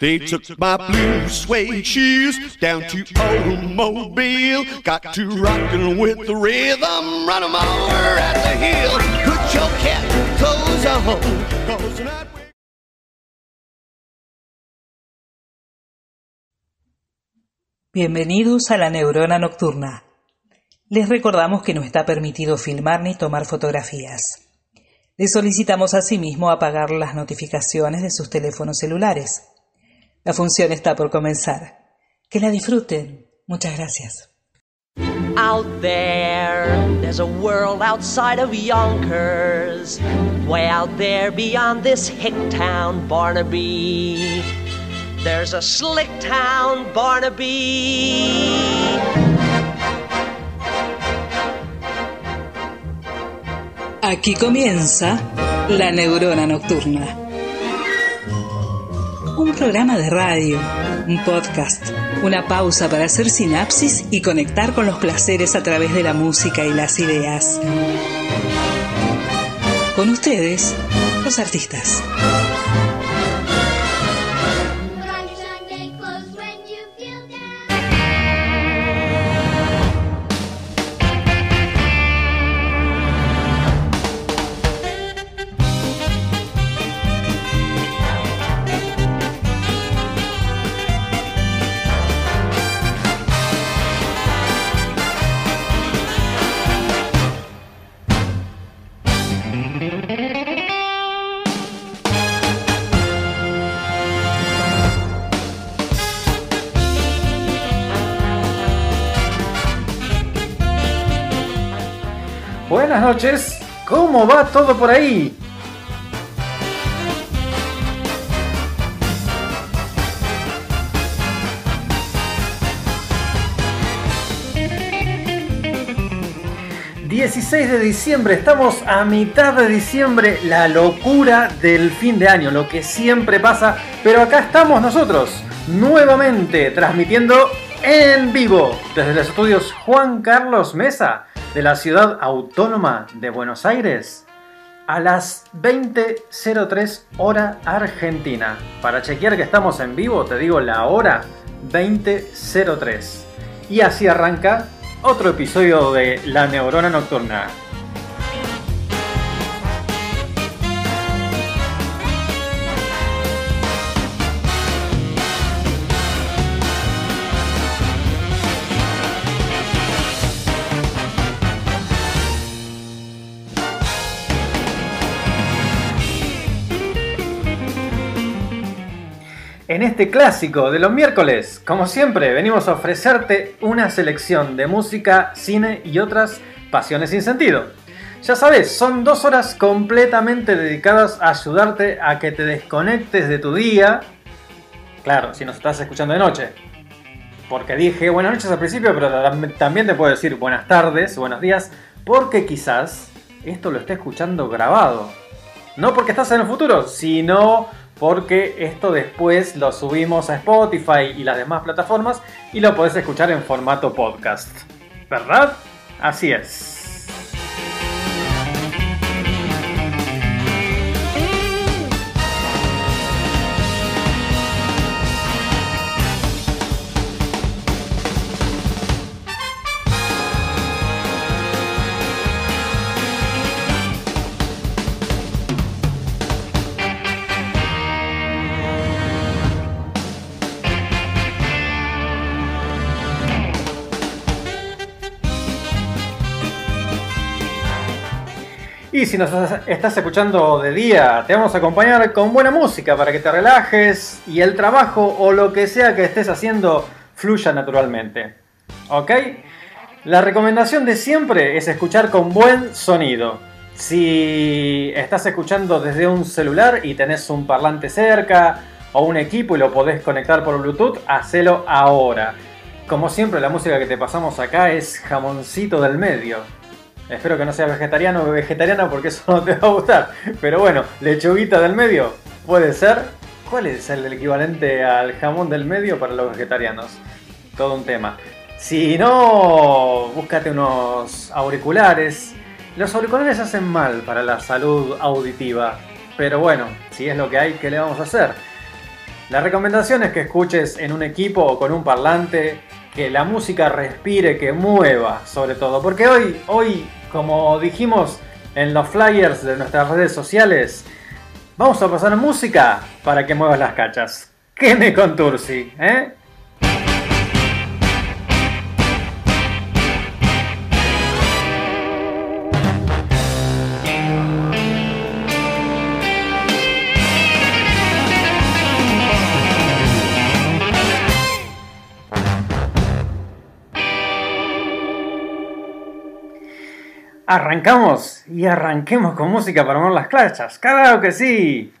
They took my blue suede shoes down to. Got to rockin' with the rhythm, run over at the hill. Bienvenidos a la Neurona Nocturna. Les recordamos que no está permitido filmar ni tomar fotografías. Les solicitamos asimismo apagar las notificaciones de sus teléfonos celulares. La función está por comenzar. Que la disfruten. Muchas gracias. Out there, there's a world outside of Yonkers. Way out there beyond this hick town, Barnaby. There's a slick town, Barnaby. Aquí comienza La Neurona Nocturna. Un programa de radio, un podcast, una pausa para hacer sinapsis y conectar con los placeres a través de la música y las ideas. Con ustedes, los artistas. ¿Cómo va todo por ahí? ...16 de diciembre, estamos a mitad de diciembre... ...la locura del fin de año, lo que siempre pasa... ...pero acá estamos nosotros, nuevamente transmitiendo en vivo... ...desde los estudios Juan Carlos Mesa de la ciudad autónoma de Buenos Aires a las 20.03 hora argentina. Para chequear que estamos en vivo, te digo la hora 20.03. Y así arranca otro episodio de La Neurona Nocturna. En este clásico de los miércoles, como siempre, venimos a ofrecerte una selección de música, cine y otras pasiones sin sentido. Ya sabes, son dos horas completamente dedicadas a ayudarte a que te desconectes de tu día. Claro, si nos estás escuchando de noche. Porque dije buenas noches al principio, pero tam- también te puedo decir buenas tardes, buenos días, porque quizás esto lo esté escuchando grabado. No porque estás en el futuro, sino porque esto después lo subimos a Spotify y las demás plataformas y lo podés escuchar en formato podcast. ¿Verdad? Así es. Y si nos estás escuchando de día, te vamos a acompañar con buena música para que te relajes y el trabajo o lo que sea que estés haciendo fluya naturalmente. ¿Ok? La recomendación de siempre es escuchar con buen sonido. Si estás escuchando desde un celular y tenés un parlante cerca o un equipo y lo podés conectar por Bluetooth, hacelo ahora. Como siempre, la música que te pasamos acá es jamoncito del medio. Espero que no seas vegetariano o vegetariana porque eso no te va a gustar. Pero bueno, lechuguita del medio puede ser. ¿Cuál es el equivalente al jamón del medio para los vegetarianos? Todo un tema. Si no, búscate unos auriculares. Los auriculares hacen mal para la salud auditiva. Pero bueno, si es lo que hay, ¿qué le vamos a hacer? La recomendación es que escuches en un equipo o con un parlante, que la música respire, que mueva sobre todo. Porque hoy, hoy, como dijimos en los flyers de nuestras redes sociales, vamos a pasar música para que muevas las cachas. ¿Qué me contursi? ¿Eh? Arrancamos y arranquemos con música para mover las clachas. ¡Claro que sí!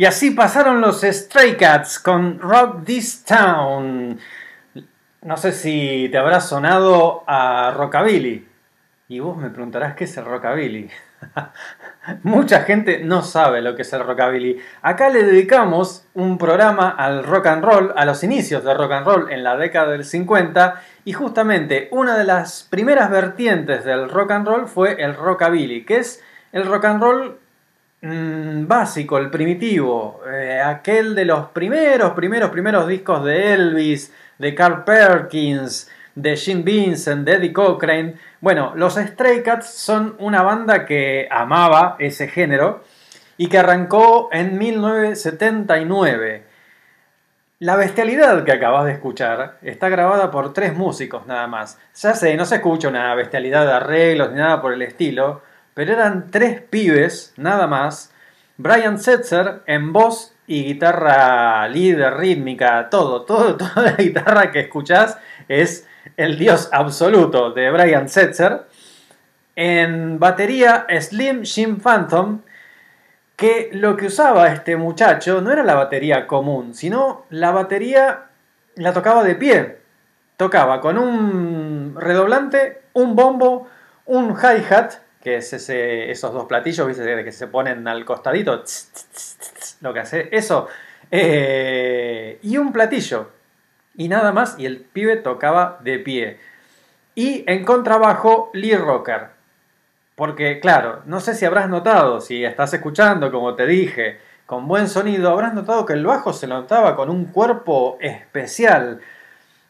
Y así pasaron los Stray Cats con Rock This Town. No sé si te habrá sonado a Rockabilly. Y vos me preguntarás qué es el Rockabilly. Mucha gente no sabe lo que es el Rockabilly. Acá le dedicamos un programa al rock and roll, a los inicios del rock and roll en la década del 50. Y justamente una de las primeras vertientes del rock and roll fue el Rockabilly, que es el rock and roll mm, básico, el primitivo, eh, aquel de los primeros, primeros, primeros discos de Elvis, de Carl Perkins, de Gene Vincent, de Eddie Cochrane. Bueno, los Stray Cats son una banda que amaba ese género y que arrancó en 1979. La bestialidad que acabas de escuchar está grabada por tres músicos nada más. Ya sé, no se escucha una bestialidad de arreglos ni nada por el estilo, pero eran tres pibes nada más. Brian Setzer en voz y guitarra líder, rítmica, todo, todo, toda la guitarra que escuchás es el dios absoluto de Brian Setzer. En batería Slim Jim Phantom, que lo que usaba este muchacho no era la batería común, sino la batería la tocaba de pie. Tocaba con un redoblante, un bombo, un hi-hat, que es ese, esos dos platillos ¿viste? que se ponen al costadito, lo que hace eso, eh, y un platillo, y nada más, y el pibe tocaba de pie. Y en contrabajo, Lee Rocker. Porque, claro, no sé si habrás notado, si estás escuchando, como te dije, con buen sonido, habrás notado que el bajo se notaba con un cuerpo especial.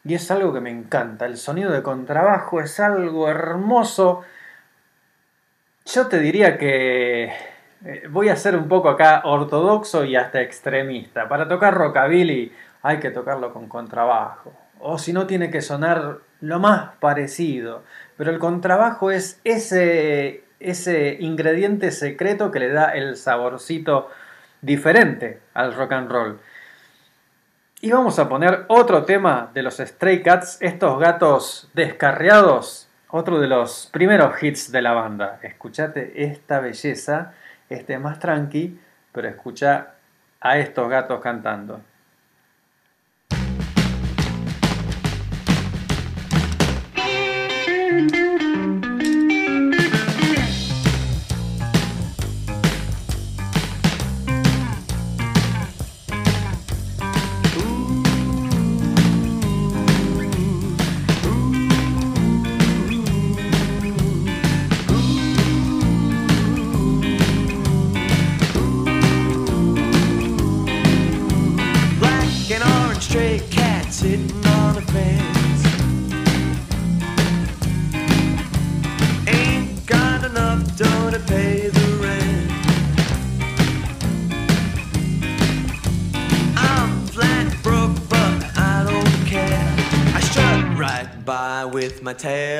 Y es algo que me encanta. El sonido de contrabajo es algo hermoso. Yo te diría que eh, voy a ser un poco acá ortodoxo y hasta extremista. Para tocar rockabilly hay que tocarlo con contrabajo. O si no, tiene que sonar lo más parecido. Pero el contrabajo es ese, ese ingrediente secreto que le da el saborcito diferente al rock and roll. Y vamos a poner otro tema de los Stray Cats, estos gatos descarriados, otro de los primeros hits de la banda. Escuchate esta belleza, este más tranqui, pero escucha a estos gatos cantando. With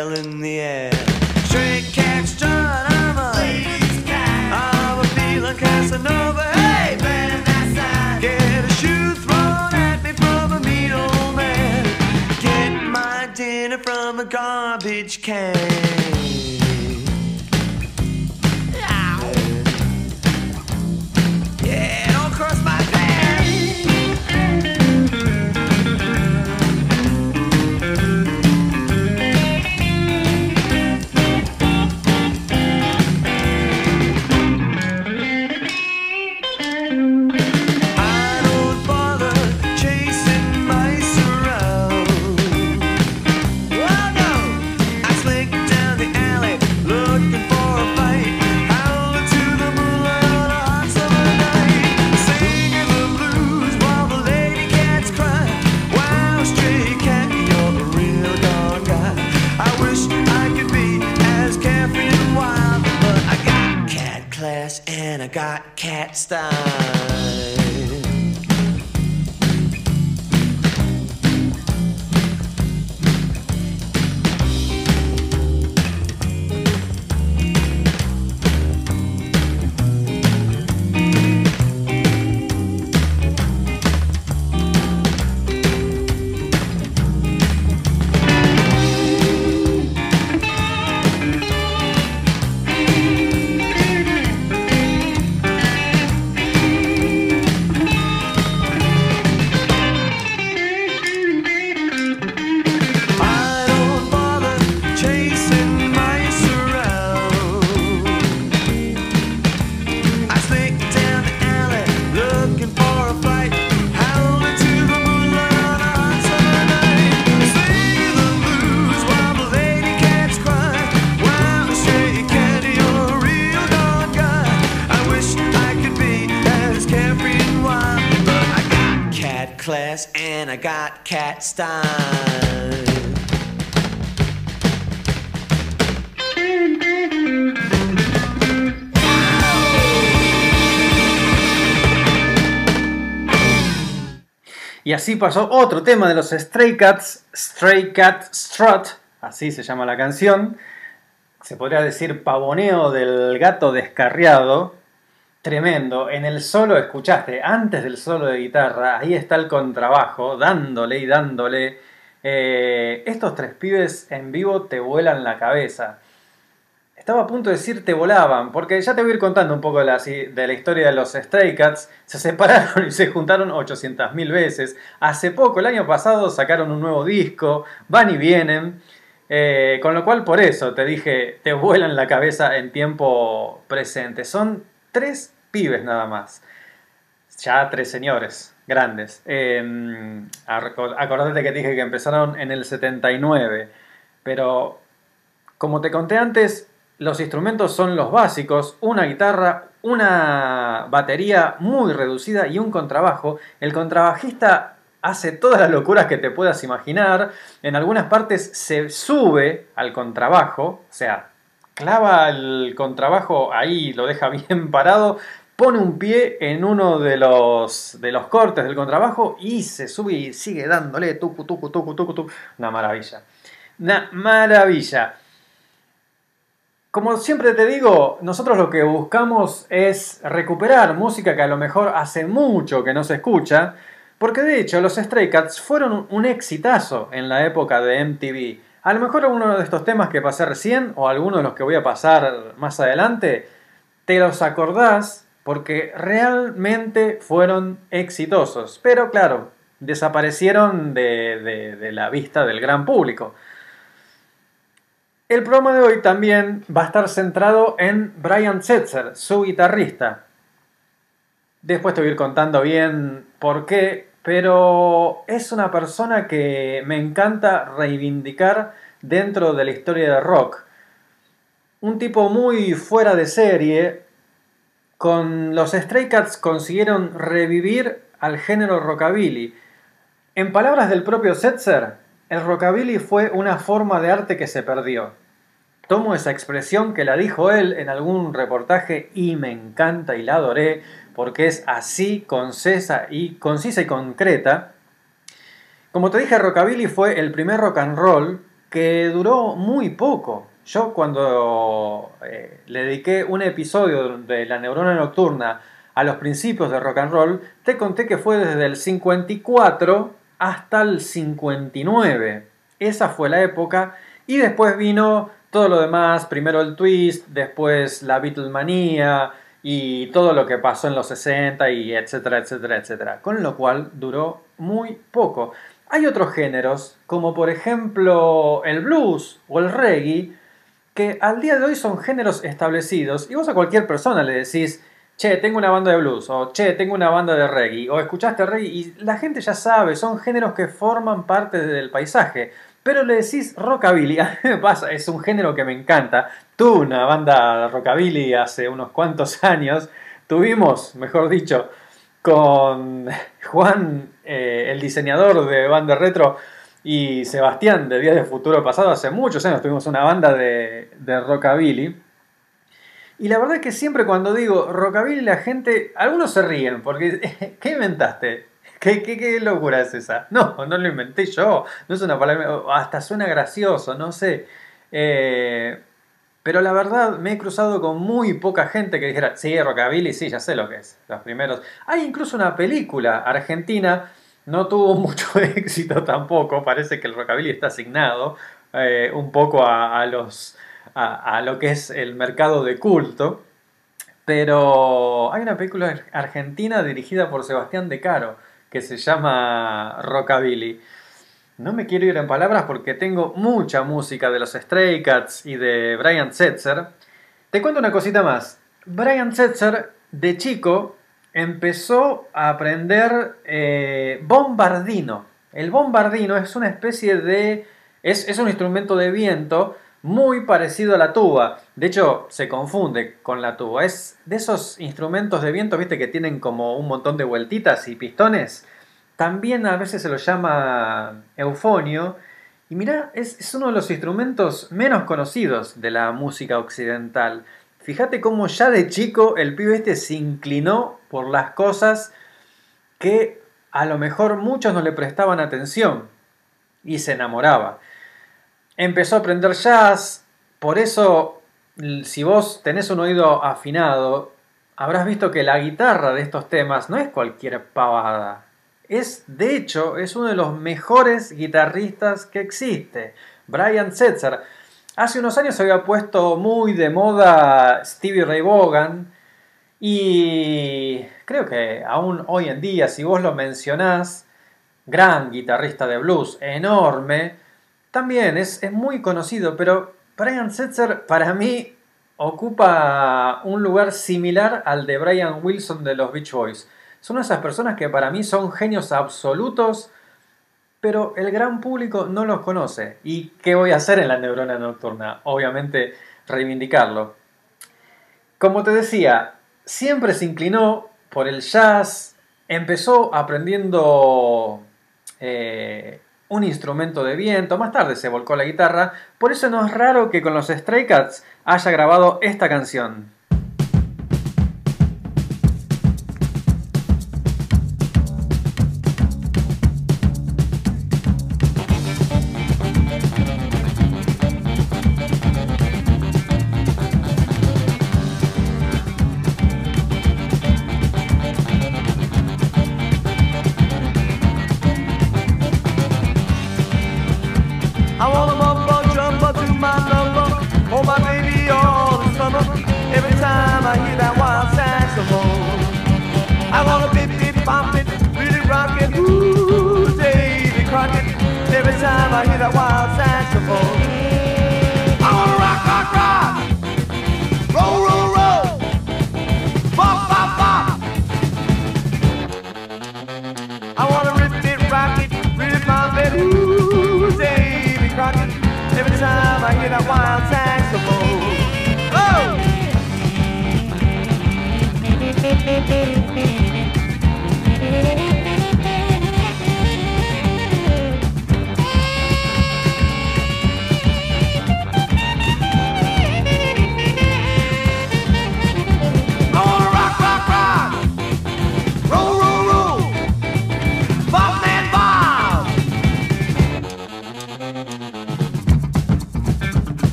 got cat Y así pasó otro tema de los Stray Cats, Stray Cat Strut, así se llama la canción. Se podría decir pavoneo del gato descarriado. Tremendo. En el solo, escuchaste, antes del solo de guitarra, ahí está el contrabajo, dándole y dándole. Eh, estos tres pibes en vivo te vuelan la cabeza. Estaba a punto de decir te volaban, porque ya te voy a ir contando un poco de la, de la historia de los Stray Cats. Se separaron y se juntaron 800.000 veces. Hace poco, el año pasado, sacaron un nuevo disco, van y vienen. Eh, con lo cual, por eso te dije, te vuelan la cabeza en tiempo presente. Son tres pibes nada más. Ya tres señores grandes. Aco- acordate que dije que empezaron en el 79. Pero, como te conté antes, los instrumentos son los básicos, una guitarra, una batería muy reducida y un contrabajo. El contrabajista hace todas las locuras que te puedas imaginar. En algunas partes se sube al contrabajo, o sea, clava el contrabajo ahí, lo deja bien parado, pone un pie en uno de los, de los cortes del contrabajo y se sube y sigue dándole tucu, tucu, tucu, tucu, tucu. Una maravilla. Una maravilla. Como siempre te digo, nosotros lo que buscamos es recuperar música que a lo mejor hace mucho que no se escucha, porque de hecho los Stray Cats fueron un exitazo en la época de MTV. A lo mejor alguno de estos temas que pasé recién, o alguno de los que voy a pasar más adelante, te los acordás porque realmente fueron exitosos. Pero claro, desaparecieron de, de- la vista del gran público. El programa de hoy también va a estar centrado en Brian Setzer, su guitarrista. Después te voy a ir contando bien por qué, pero es una persona que me encanta reivindicar dentro de la historia de rock. Un tipo muy fuera de serie. Con los Stray Cats consiguieron revivir al género rockabilly. En palabras del propio Setzer, el rockabilly fue una forma de arte que se perdió. Tomo esa expresión que la dijo él en algún reportaje y me encanta y la adoré porque es así concisa y, concisa y concreta. Como te dije, rockabilly fue el primer rock and roll que duró muy poco. Yo cuando eh, le dediqué un episodio de La Neurona Nocturna a los principios de rock and roll, te conté que fue desde el 54 hasta el 59. Esa fue la época y después vino todo lo demás, primero el twist, después la Beatlemanía y todo lo que pasó en los 60 y etcétera, etcétera, etcétera. Con lo cual duró muy poco. Hay otros géneros, como por ejemplo el blues o el reggae, que al día de hoy son géneros establecidos y vos a cualquier persona le decís, che, tengo una banda de blues, o che, tengo una banda de reggae, o escuchaste reggae, y la gente ya sabe, son géneros que forman parte del paisaje. Pero le decís rockabilly, pasa, es un género que me encanta. Una banda rockabilly hace unos cuantos años, tuvimos, mejor dicho, con Juan, eh, el diseñador de banda retro, y Sebastián de Días de Futuro Pasado, hace muchos años tuvimos una banda de, de rockabilly. Y la verdad es que siempre cuando digo rockabilly la gente, algunos se ríen porque ¿qué inventaste? ¿Qué, qué, qué locura es esa? No, no lo inventé yo, no es una palabra, hasta suena gracioso, no sé. Eh, pero la verdad me he cruzado con muy poca gente que dijera, sí, rockabilly, sí, ya sé lo que es, los primeros. Hay incluso una película argentina, no tuvo mucho éxito tampoco, parece que el rockabilly está asignado eh, un poco a, los, a lo que es el mercado de culto. Pero hay una película argentina dirigida por Sebastián De Caro que se llama Rockabilly. No me quiero ir en palabras porque tengo mucha música de los Stray Cats y de Brian Setzer. Te cuento una cosita más. Brian Setzer, de chico, empezó a aprender eh, bombardino. El bombardino es una especie de... Es, es un instrumento de viento muy parecido a la tuba. De hecho, se confunde con la tuba. Es de esos instrumentos de viento, viste, que tienen como un montón de vueltitas y pistones. También a veces se lo llama eufonio. Y mira, es, es uno de los instrumentos menos conocidos de la música occidental. Fíjate cómo ya de chico el pibe este se inclinó por las cosas que a lo mejor muchos no le prestaban atención y se enamoraba. Empezó a aprender jazz, por eso si vos tenés un oído afinado, habrás visto que la guitarra de estos temas no es cualquier pavada. Es, de hecho, es uno de los mejores guitarristas que existe, Brian Setzer. Hace unos años se había puesto muy de moda Stevie Ray Vaughan y creo que aún hoy en día, si vos lo mencionás, gran guitarrista de blues, enorme, también es, es muy conocido, pero Brian Setzer para mí ocupa un lugar similar al de Brian Wilson de los Beach Boys. Son esas personas que para mí son genios absolutos, pero el gran público no los conoce. ¿Y qué voy a hacer en la neurona nocturna? Obviamente reivindicarlo. Como te decía, siempre se inclinó por el jazz, empezó aprendiendo eh, un instrumento de viento, más tarde se volcó la guitarra, por eso no es raro que con los Stray Cats haya grabado esta canción.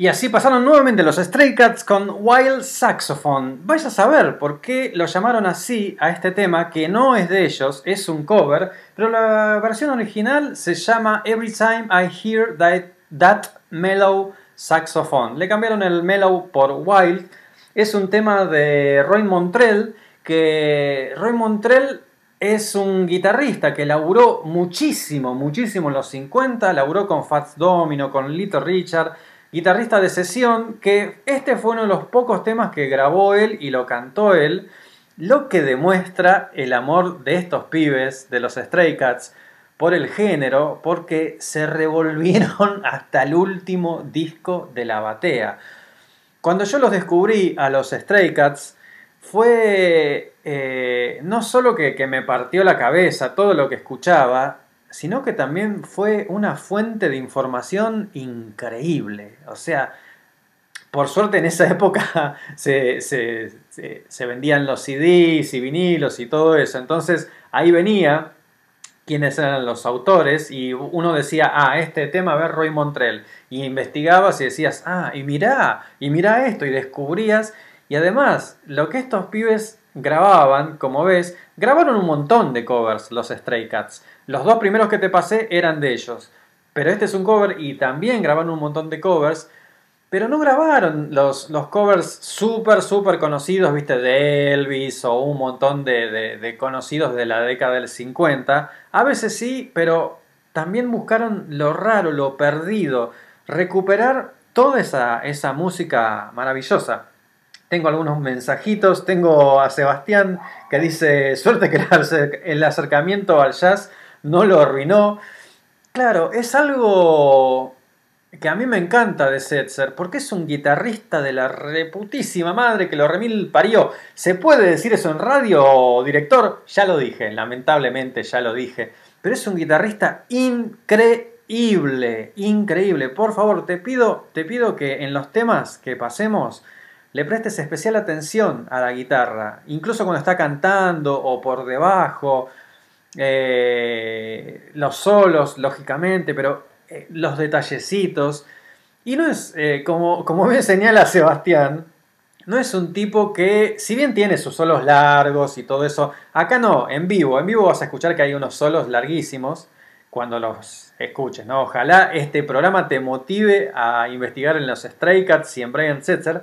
Y así pasaron nuevamente los Stray Cats con Wild Saxophone. Vais a saber por qué lo llamaron así a este tema, que no es de ellos, es un cover, pero la versión original se llama Every Time I Hear That, that Mellow Saxophone. Le cambiaron el mellow por Wild. Es un tema de Roy Montrell, que Roy Montrell es un guitarrista que laburó muchísimo, muchísimo en los 50, laburó con Fats Domino, con Little Richard, guitarrista de sesión, que este fue uno de los pocos temas que grabó él y lo cantó él, lo que demuestra el amor de estos pibes, de los Stray Cats, por el género, porque se revolvieron hasta el último disco de la batea. Cuando yo los descubrí a los Stray Cats, fue eh, no solo que, que me partió la cabeza todo lo que escuchaba, sino que también fue una fuente de información increíble. O sea, por suerte en esa época se, se- vendían los CDs y vinilos y todo eso. Entonces ahí venía quiénes eran los autores y uno decía, ah, este tema, a ver, Roy Montrell. Y investigabas y decías, ah, y mirá, y mirá esto, y descubrías. Y además, lo que estos pibes grababan, como ves, grabaron un montón de covers, los Stray Cats. Los dos primeros que te pasé eran de ellos. Pero este es un cover y también grabaron un montón de covers. Pero no grabaron los, los covers súper, súper conocidos, viste, de Elvis o un montón de, de- de conocidos de la década del 50. A veces sí, pero también buscaron lo raro, lo perdido, recuperar toda esa, esa música maravillosa. Tengo algunos mensajitos, tengo a Sebastián que dice, suerte que el acer- el acercamiento al jazz no lo arruinó. Claro, es algo que a mí me encanta de Setzer, porque es un guitarrista de la reputísima madre que lo remil parió. ¿Se puede decir eso en radio, director? Ya lo dije, lamentablemente ya lo dije. Pero es un guitarrista increíble, increíble. Por favor, te pido, te pido que en los temas que pasemos le prestes especial atención a la guitarra, incluso cuando está cantando o por debajo. Eh, los solos, lógicamente, pero eh, los detallecitos. Y no es, eh, como, como me señala Sebastián, no es un tipo que, si bien tiene sus solos largos y todo eso, acá no, en vivo, en vivo vas a escuchar que hay unos solos larguísimos cuando los escuches, ¿no? Ojalá este programa te motive a investigar en los Stray Cats y en Brian Setzer,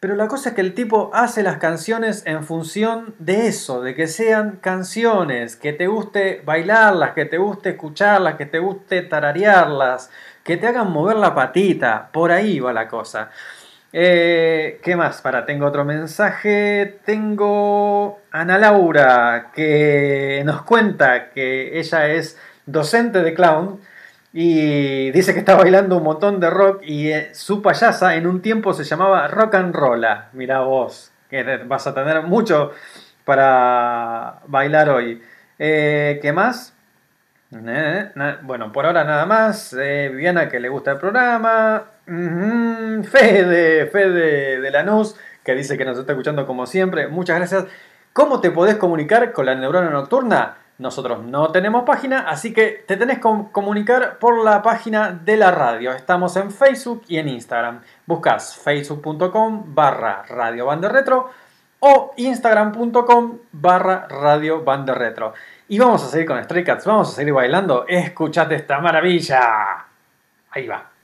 pero la cosa es que el tipo hace las canciones en función de eso, de que sean canciones, que te guste bailarlas, que te guste escucharlas, que te guste tararearlas, que te hagan mover la patita. Por ahí va la cosa. Eh, ¿Qué más? Para, tengo otro mensaje. Tengo Ana Laura que nos cuenta que ella es docente de clown y dice que está bailando un montón de rock y eh, su payasa en un tiempo se llamaba Rock and Rolla. Mirá vos, que vas a tener mucho para bailar hoy. Eh, ¿Qué más? Bueno, por ahora nada más. Eh, Viviana que le gusta el programa. Fede, Fede de Lanús, que dice que nos está escuchando como siempre. Muchas gracias. ¿Cómo te podés comunicar con la neurona nocturna? Nosotros no tenemos página, así que te tenés que com- comunicar por la página de la radio. Estamos en Facebook y en Instagram. Buscas facebook.com barra radio retro o instagram.com barra radio retro. Y vamos a seguir con Stray Cats, vamos a seguir bailando. Escuchate esta maravilla. Ahí va.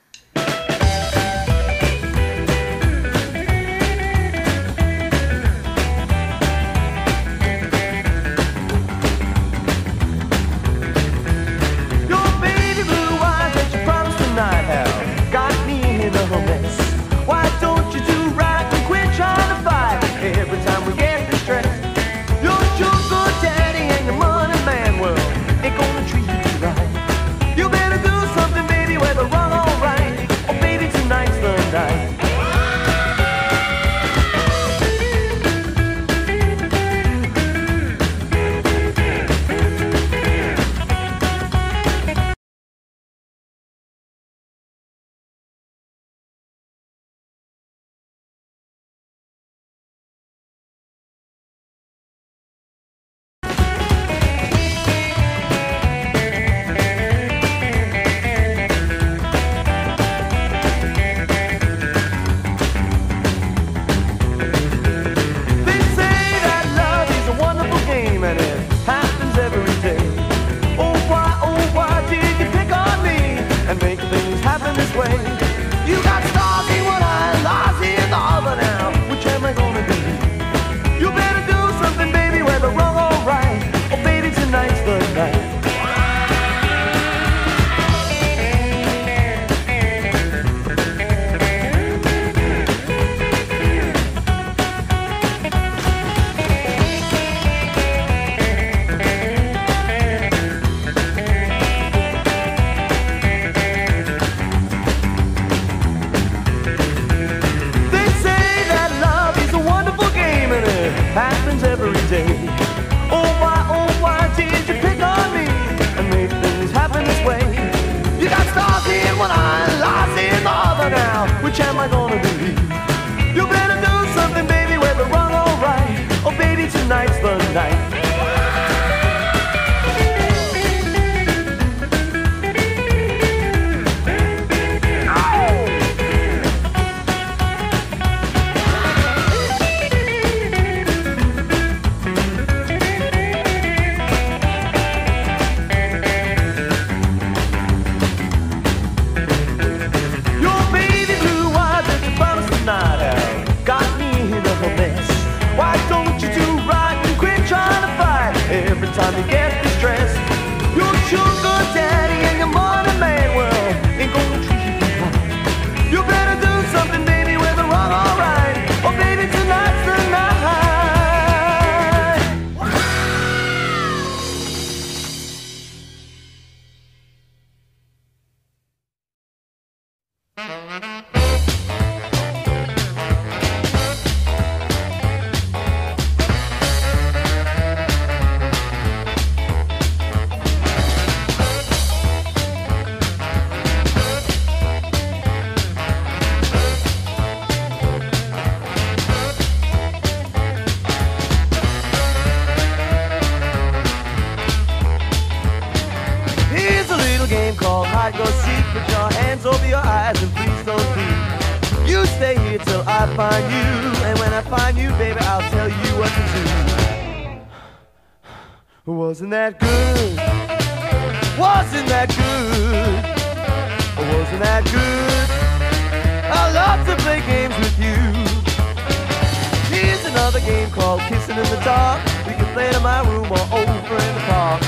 Wasn't that good? Wasn't that good? Wasn't that good? I love to play games with you. Here's another game called Kissing in the Dark. We can play it in my room or over in the park.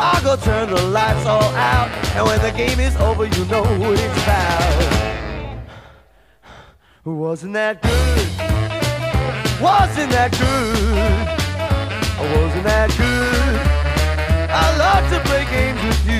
I'll go turn the lights all out, and when the game is over, you know what it's about. Wasn't that good? Wasn't that good? Wasn't that good? I love to play games with you.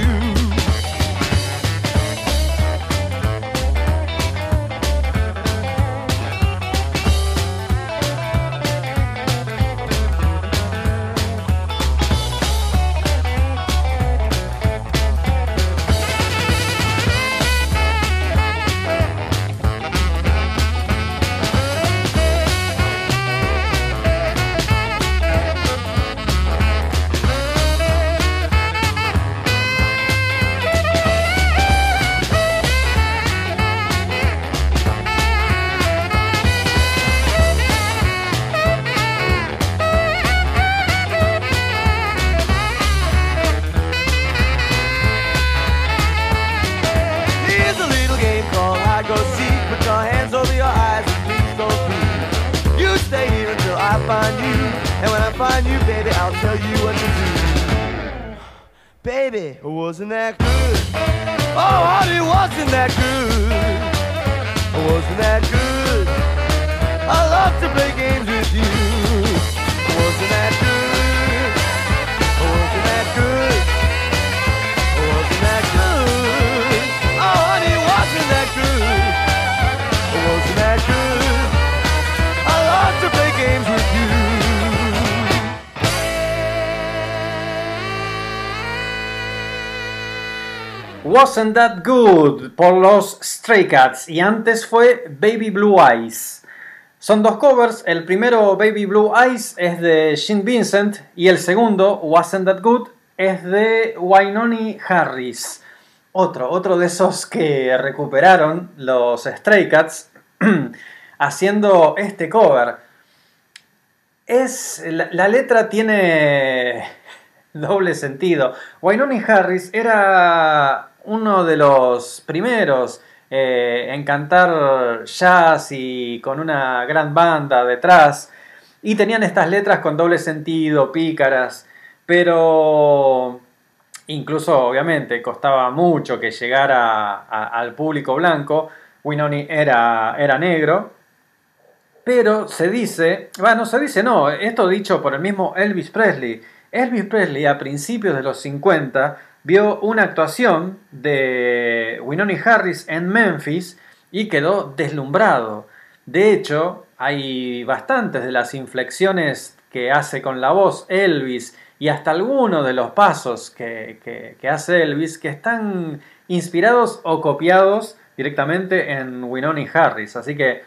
Baby, wasn't that Wasn't That Good por los Stray Cats y antes fue Baby Blue Eyes. Son dos covers, el primero Baby Blue Eyes es de Gene Vincent y el segundo Wasn't That Good es de Wynoni Harris. Otro, otro de esos que recuperaron los Stray Cats haciendo este cover. Es, la, la letra tiene doble sentido. Wynoni Harris era uno de los primeros eh, en cantar jazz y con una gran banda detrás. Y tenían estas letras con doble sentido, pícaras. Pero incluso obviamente costaba mucho que llegara al público blanco. Winoni era, era negro. Pero se dice, bueno, se dice no, esto dicho por el mismo Elvis Presley. Elvis Presley a principios de los 50 vio una actuación de Winoni Harris en Memphis y quedó deslumbrado. De hecho, hay bastantes de las inflexiones que hace con la voz Elvis y hasta algunos de los pasos que, que- hace Elvis que están inspirados o copiados directamente en Winoni Harris. Así que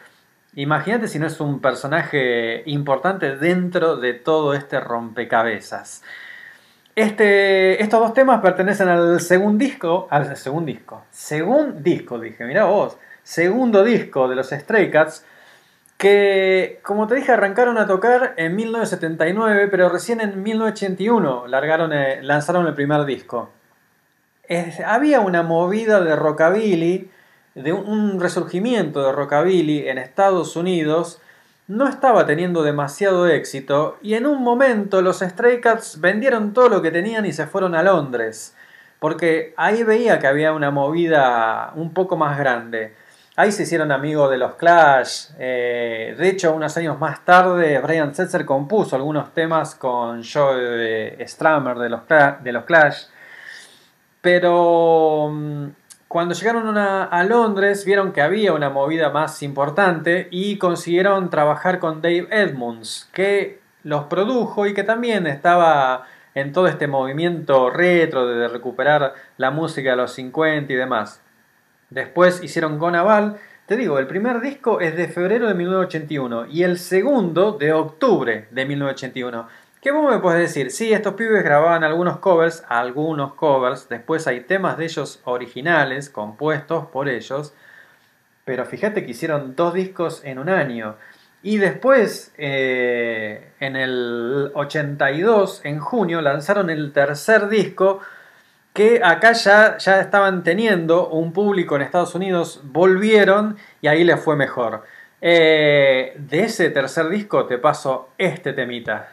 imagínate si no es un personaje importante dentro de todo este rompecabezas. Este, estos dos temas pertenecen al segundo disco, al segundo disco, segundo disco, dije, mira vos, segundo disco de los Stray Cats, que como te dije arrancaron a tocar en 1979, pero recién en 1981 largaron, eh, lanzaron el primer disco. Había una movida de rockabilly, de un, un resurgimiento de rockabilly en Estados Unidos, no estaba teniendo demasiado éxito y en un momento los Stray Cats vendieron todo lo que tenían y se fueron a Londres, porque ahí veía que había una movida un poco más grande. Ahí se hicieron amigos de los Clash. eh, de hecho, unos años más tarde, Brian Setzer compuso algunos temas con Joe Strummer de los, Cla- de los Clash. Pero mm, Cuando llegaron a, Londres vieron que había una movida más importante y consiguieron trabajar con Dave Edmunds, que los produjo y que también estaba en todo este movimiento retro de recuperar la música de los 50 y demás. Después hicieron Gonaval. Te digo, el primer disco es de febrero de 1981 y el segundo de octubre de 1981. ¿Qué vos me puedes decir? Sí, estos pibes grababan algunos covers, algunos covers, después hay temas de ellos originales, compuestos por ellos, pero fíjate que hicieron dos discos en un año. Y después, eh, en el 82, en junio, lanzaron el tercer disco que acá ya, ya estaban teniendo un público en Estados Unidos, volvieron y ahí les fue mejor. Eh, de ese tercer disco te paso este temita.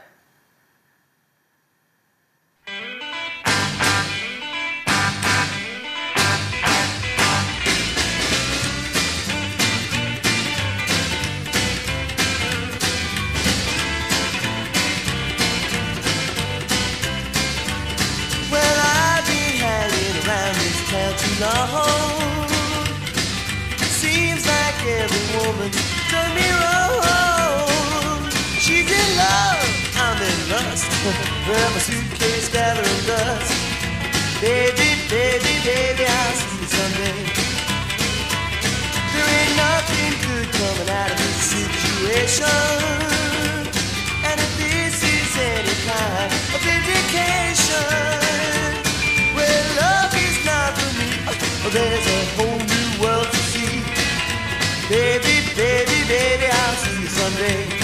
Long. Seems like every. She's in love, I'm in lust. suitcase gathering dust. Baby, baby, baby, I'll see you someday. There ain't nothing good coming out of this situation. There's a whole new world to see. Baby, baby, baby, I'll see you someday.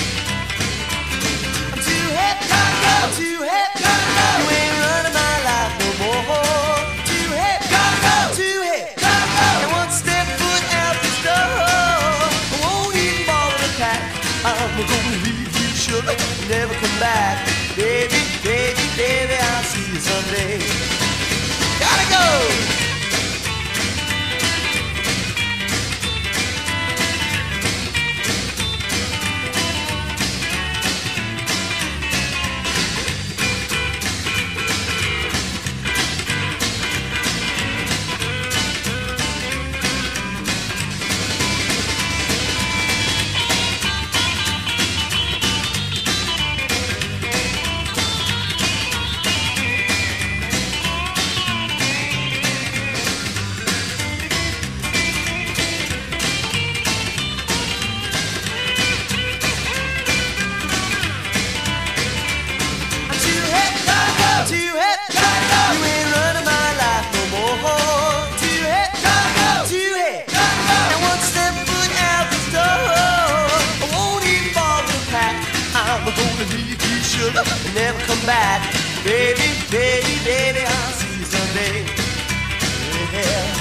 Back. Baby, baby, baby, I'll see you someday. Yeah.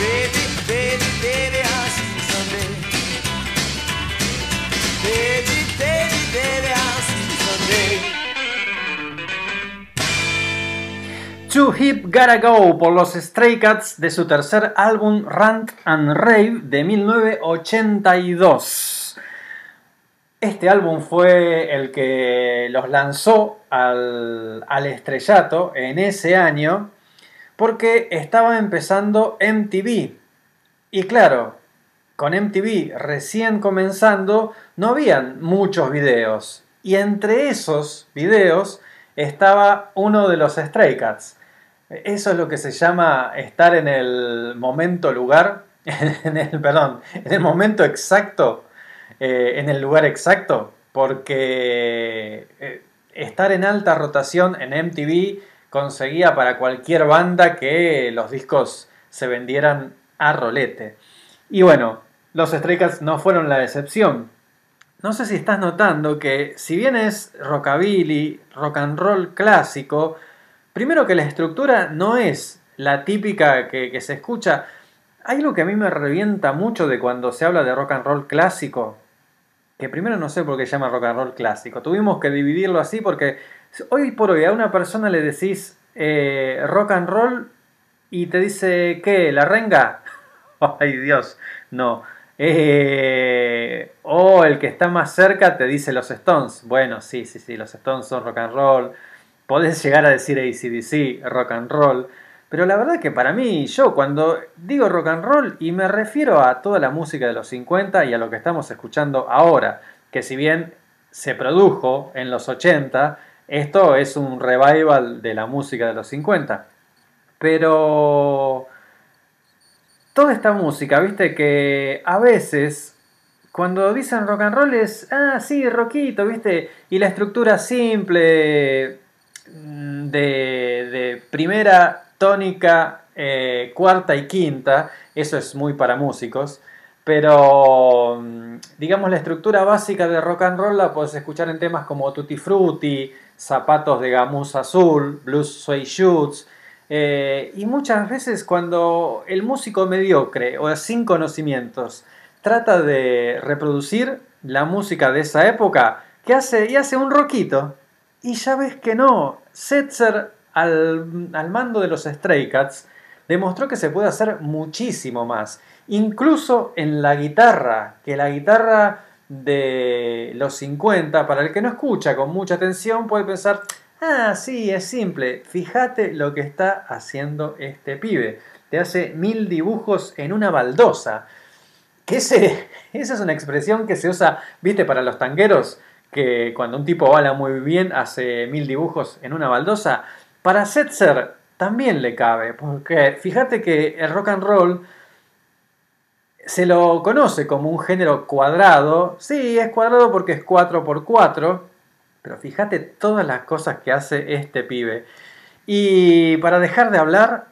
Baby, baby, baby, I'll see you someday. Baby, baby, baby, I'll see you someday. Too Hip Gotta Go por los Stray Cats de su tercer álbum Rant and Rave de 1982. Este álbum fue el que los lanzó al, al estrellato en ese año porque estaba empezando MTV. Y claro, con MTV recién comenzando no habían muchos videos. Y entre esos videos estaba uno de los Stray Cats. Eso es lo que se llama estar en el momento lugar, en el, perdón, en el momento exacto, eh, en el lugar exacto, porque eh, estar en alta rotación en MTV conseguía para cualquier banda que los discos se vendieran a rolete. Y bueno, los Stray no fueron la excepción. No sé si estás notando que si bien es rockabilly, rock and roll clásico, primero que la estructura no es la típica que, se escucha. Hay algo que a mí me revienta mucho de cuando se habla de rock and roll clásico, que primero no sé por qué llama rock and roll clásico. Tuvimos que dividirlo así porque hoy por hoy a una persona le decís eh, rock and roll y te dice, ¿qué? ¿La renga? Ay Dios, no. Eh, o el que está más cerca te dice los Stones. Bueno, sí, sí, sí, los Stones son rock and roll. Podés llegar a decir ACDC, rock and roll. Pero la verdad que para mí, yo cuando digo rock and roll y me refiero a toda la música de los 50 y a lo que estamos escuchando ahora, que si bien se produjo en los 80, esto es un revival de la música de los 50. Pero toda esta música, viste que a veces cuando dicen rock and roll es, ah, sí, rockito, viste, y la estructura simple de, de primera tónica, eh, cuarta y quinta, eso es muy para músicos, pero mm, digamos la estructura básica de rock and roll la puedes escuchar en temas como Tutti Frutti, Zapatos de gamuza azul, Blues Suede Shoes, eh, y muchas veces cuando el músico mediocre o sin conocimientos trata de reproducir la música de esa época, que hace? Y hace un rockito. Y ya ves que no. Setzer, al, al mando de los Stray Cats, demostró que se puede hacer muchísimo más. Incluso en la guitarra, que la guitarra de los 50, para el que no escucha con mucha atención, puede pensar, ah, sí, es simple, fíjate lo que está haciendo este pibe. Te hace mil dibujos en una baldosa. Que ese, esa es una expresión que se usa, viste, para los tangueros, que cuando un tipo bala muy bien hace mil dibujos en una baldosa. Para Setzer también le cabe, porque fíjate que el rock and roll se lo conoce como un género cuadrado. Sí, es cuadrado porque es 4x4, pero fíjate todas las cosas que hace este pibe. Y para dejar de hablar,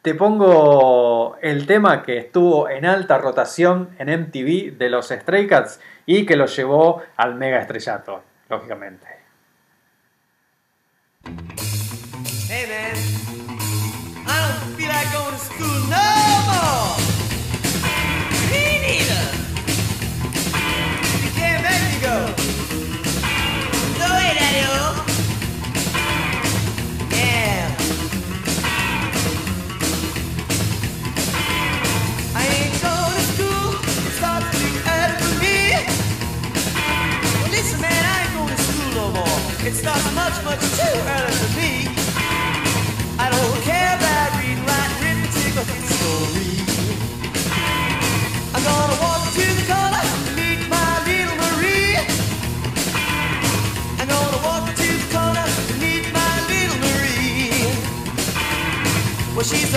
te pongo el tema que estuvo en alta rotación en MTV de los Stray Cats y que lo llevó al mega estrellato, lógicamente. Much, much too early for me. I don't care about reading, writing, or. I'm gonna walk to the corner to meet my little Marie. I'm gonna walk to the corner to meet my little Marie. Well, she's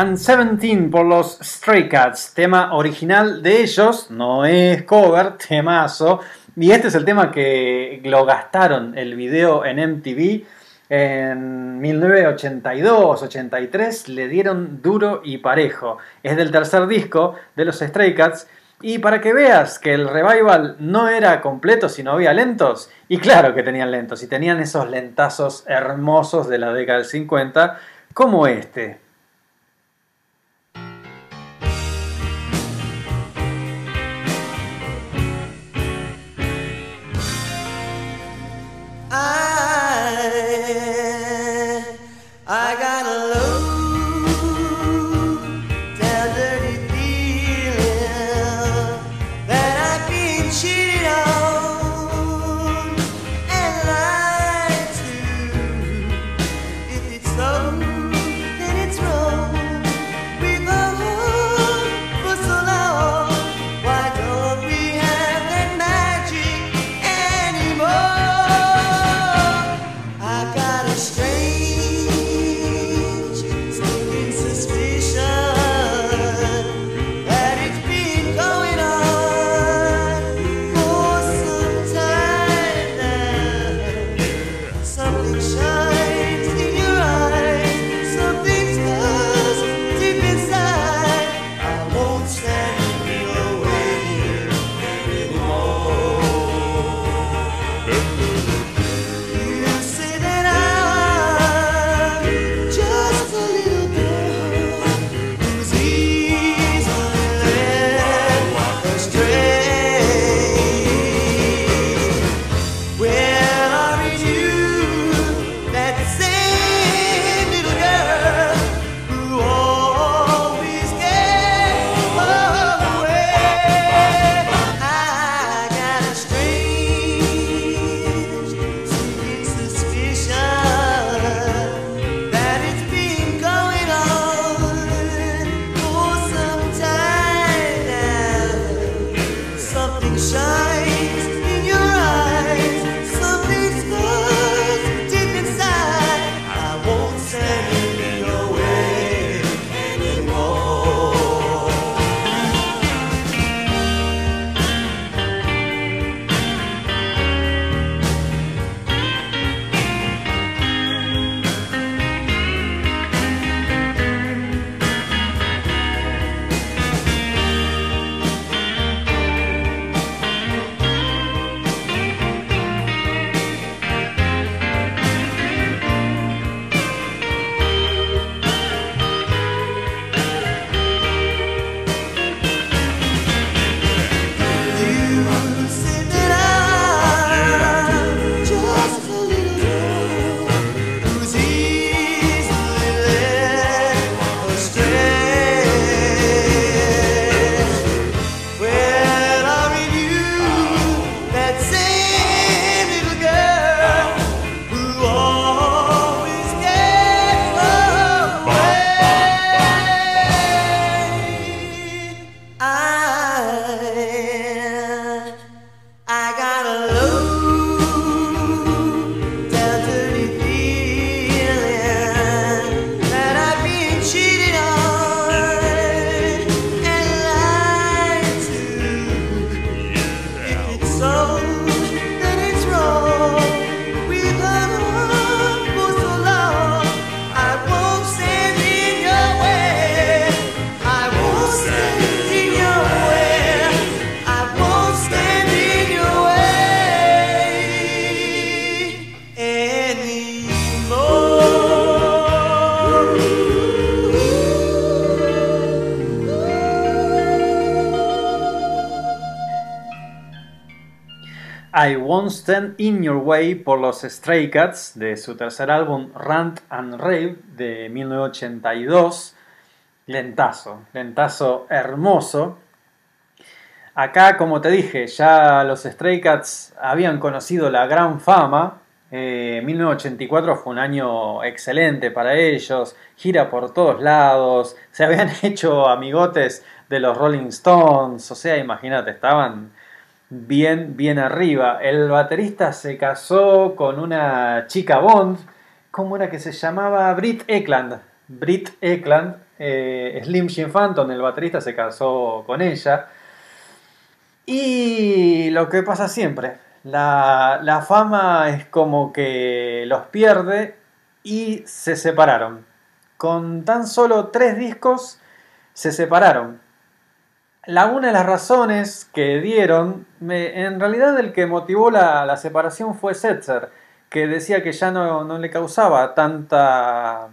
and 17 por los Stray Cats, tema original de ellos, no es cover, temazo. Y este es el tema que lo gastaron el video en MTV en 1982-83, le dieron duro y parejo. Es del tercer disco de los Stray Cats. Y para que veas que el revival no era completo si no había lentos, y claro que tenían lentos, y tenían esos lentazos hermosos de la década del 50, como este. Stand in Your Way por los Stray Cats de su tercer álbum Rant and Rave de 1982. Lentazo, lentazo hermoso. Acá, como te dije, ya los Stray Cats habían conocido la gran fama. Eh, 1984 fue un año excelente para ellos, gira por todos lados, se habían hecho amigotes de los Rolling Stones, o sea, imagínate, estaban bien, bien arriba. El baterista se casó con una chica Bond, ¿cómo era que se llamaba? Brit Eklund. Brit Eklund, eh, Slim Jim Phantom, el baterista, se casó con ella. Y lo que pasa siempre, la, la fama es como que los pierde y se separaron. Con tan solo tres discos se separaron. La una de las razones que dieron, me- en realidad el que motivó la, la separación fue Setzer, que decía que ya no, no le causaba tanta,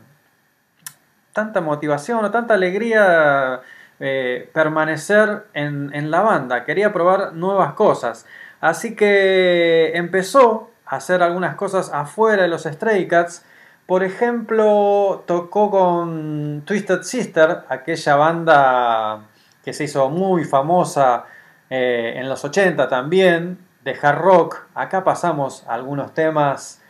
tanta motivación o tanta alegría eh, permanecer en, en la banda, quería probar nuevas cosas. Así que empezó a hacer algunas cosas afuera de los Stray Cats. Por ejemplo, tocó con Twisted Sister, aquella banda que se hizo muy famosa eh, en los 80 también, de hard rock. Acá pasamos algunos temas.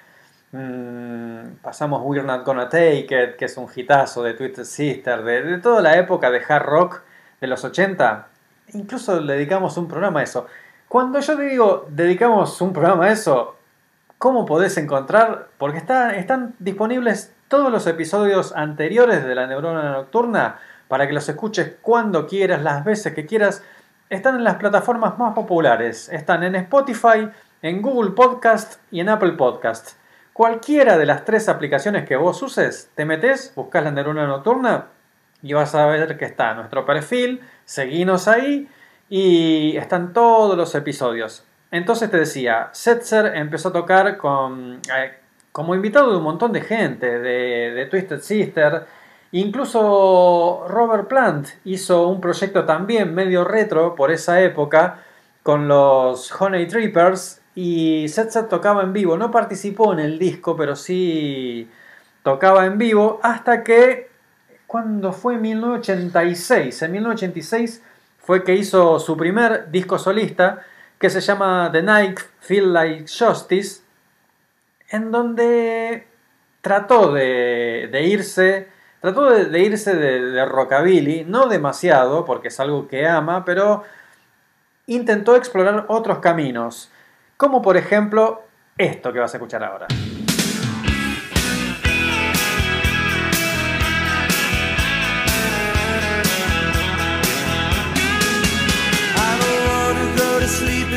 mm, pasamos We're Not Gonna Take It, que es un hitazo de Twisted Sister, de, toda la época de hard rock de los 80. Incluso le dedicamos un programa a eso. Cuando yo digo dedicamos un programa a eso, ¿cómo podés encontrar? Porque está- están disponibles todos los episodios anteriores de La Neurona Nocturna para que los escuches cuando quieras, las veces que quieras. Están en las plataformas más populares. Están en Spotify, en Google Podcast y en Apple Podcast. Cualquiera de las tres aplicaciones que vos uses, te metes, buscas La Neurona Nocturna y vas a ver que está nuestro perfil, seguinos ahí y están todos los episodios. Entonces te decía, Setzer empezó a tocar con, eh, como invitado de un montón de gente, de, de Twisted Sister, incluso Robert Plant hizo un proyecto también medio retro por esa época con los Honey Trippers y Setzer tocaba en vivo, no participó en el disco, pero sí tocaba en vivo hasta que cuando fue en 1986. En 1986 fue que hizo su primer disco solista que se llama The Night Feel Like Justice, en donde trató de irse, trató de, irse de, de rockabilly, no demasiado porque es algo que ama, pero intentó explorar otros caminos, como por ejemplo esto que vas a escuchar ahora. Sleep.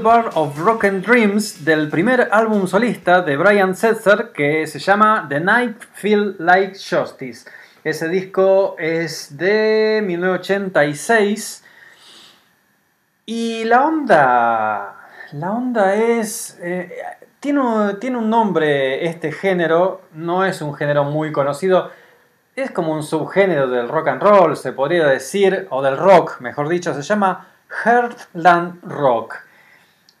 Boulevard of Broken Dreams del primer álbum solista de Brian Setzer que se llama The Night Feel Like Justice. Ese disco es de 1986 y la onda, la onda es, eh, tiene, tiene un nombre este género, no es un género muy conocido, es como un subgénero del rock and roll, se podría decir, o del rock, mejor dicho, se llama Heartland Rock.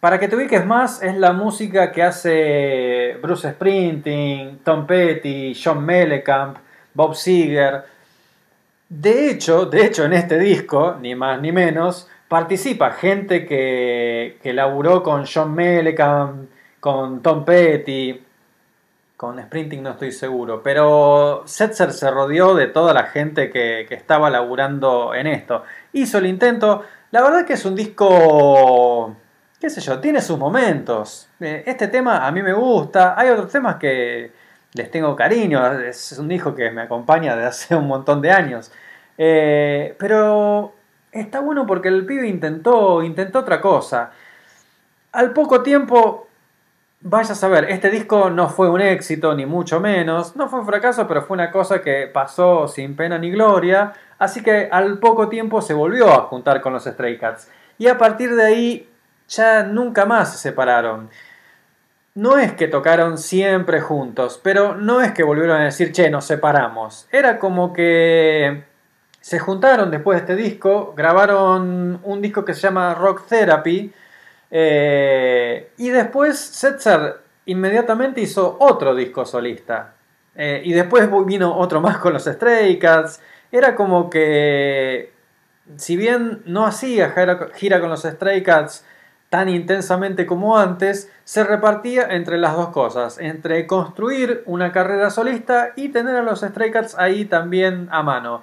Para que te ubiques más, es la música que hace Bruce Springsteen, Tom Petty, John Mellencamp, Bob Seger. De hecho, de hecho, en este disco, ni más ni menos, participa gente que, que laburó con John Mellencamp, con Tom Petty, con Sprinting no estoy seguro, pero Setzer se rodeó de toda la gente que, que estaba laburando en esto. Hizo el intento, la verdad que es un disco, qué sé yo, tiene sus momentos. Eh, Este tema a mí me gusta, hay otros temas que les tengo cariño, es un disco que me acompaña desde hace un montón de años. Eh, pero está bueno porque el pibe intentó, intentó otra cosa. Al poco tiempo Vaya a saber, este disco no fue un éxito, ni mucho menos. No fue un fracaso, pero fue una cosa que pasó sin pena ni gloria. Así que al poco tiempo se volvió a juntar con los Stray Cats. Y a partir de ahí ya nunca más se separaron. No es que tocaron siempre juntos, pero no es que volvieron a decir, che, nos separamos. Era como que se juntaron después de este disco, grabaron un disco que se llama Rock Therapy. eh, y después Setzer inmediatamente hizo otro disco solista. Eh, y después vino otro más con los Stray Cats. Era como que, si bien no hacía gira- con los Stray Cats tan intensamente como antes, se repartía entre las dos cosas, entre construir una carrera solista y tener a los Stray Cats ahí también a mano.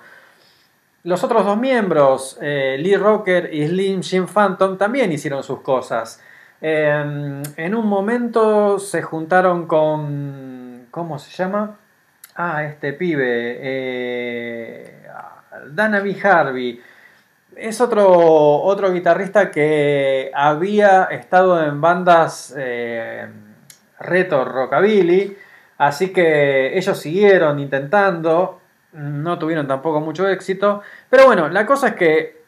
Los otros dos miembros, eh, Lee Rocker y Slim Jim Phantom, también hicieron sus cosas. Eh, en un momento se juntaron con... ¿Cómo se llama? Ah, este pibe. Eh. Harvey. Es otro, otro guitarrista que había estado en bandas eh, reto rockabilly. Así que ellos siguieron intentando. No tuvieron tampoco mucho éxito. Pero bueno, la cosa es que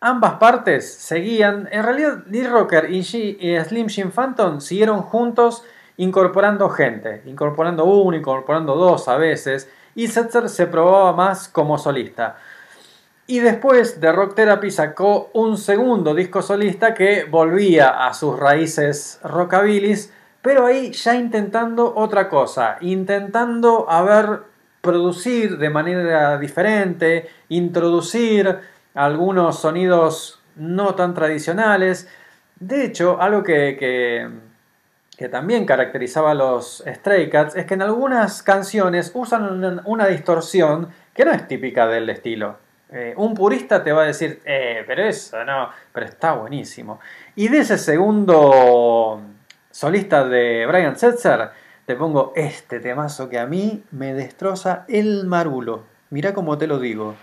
ambas partes seguían. En realidad, Lee Rocker y, G- y Slim Jim Phantom siguieron juntos incorporando gente. Incorporando uno, incorporando dos a veces. Y Setzer se probaba más como solista. Y después de Rock Therapy sacó un segundo disco solista que volvía a sus raíces rockabilis, pero ahí ya intentando otra cosa, intentando a ver producir de manera diferente, introducir algunos sonidos no tan tradicionales. De hecho, algo que, que, también caracterizaba a los Stray Cats es que en algunas canciones usan una distorsión que no es típica del estilo. Eh, un purista te va a decir, eh, pero eso no, pero está buenísimo. Y de ese segundo solista de Brian Setzer, te pongo este temazo que a mí me destroza el marulo. Mirá cómo te lo digo.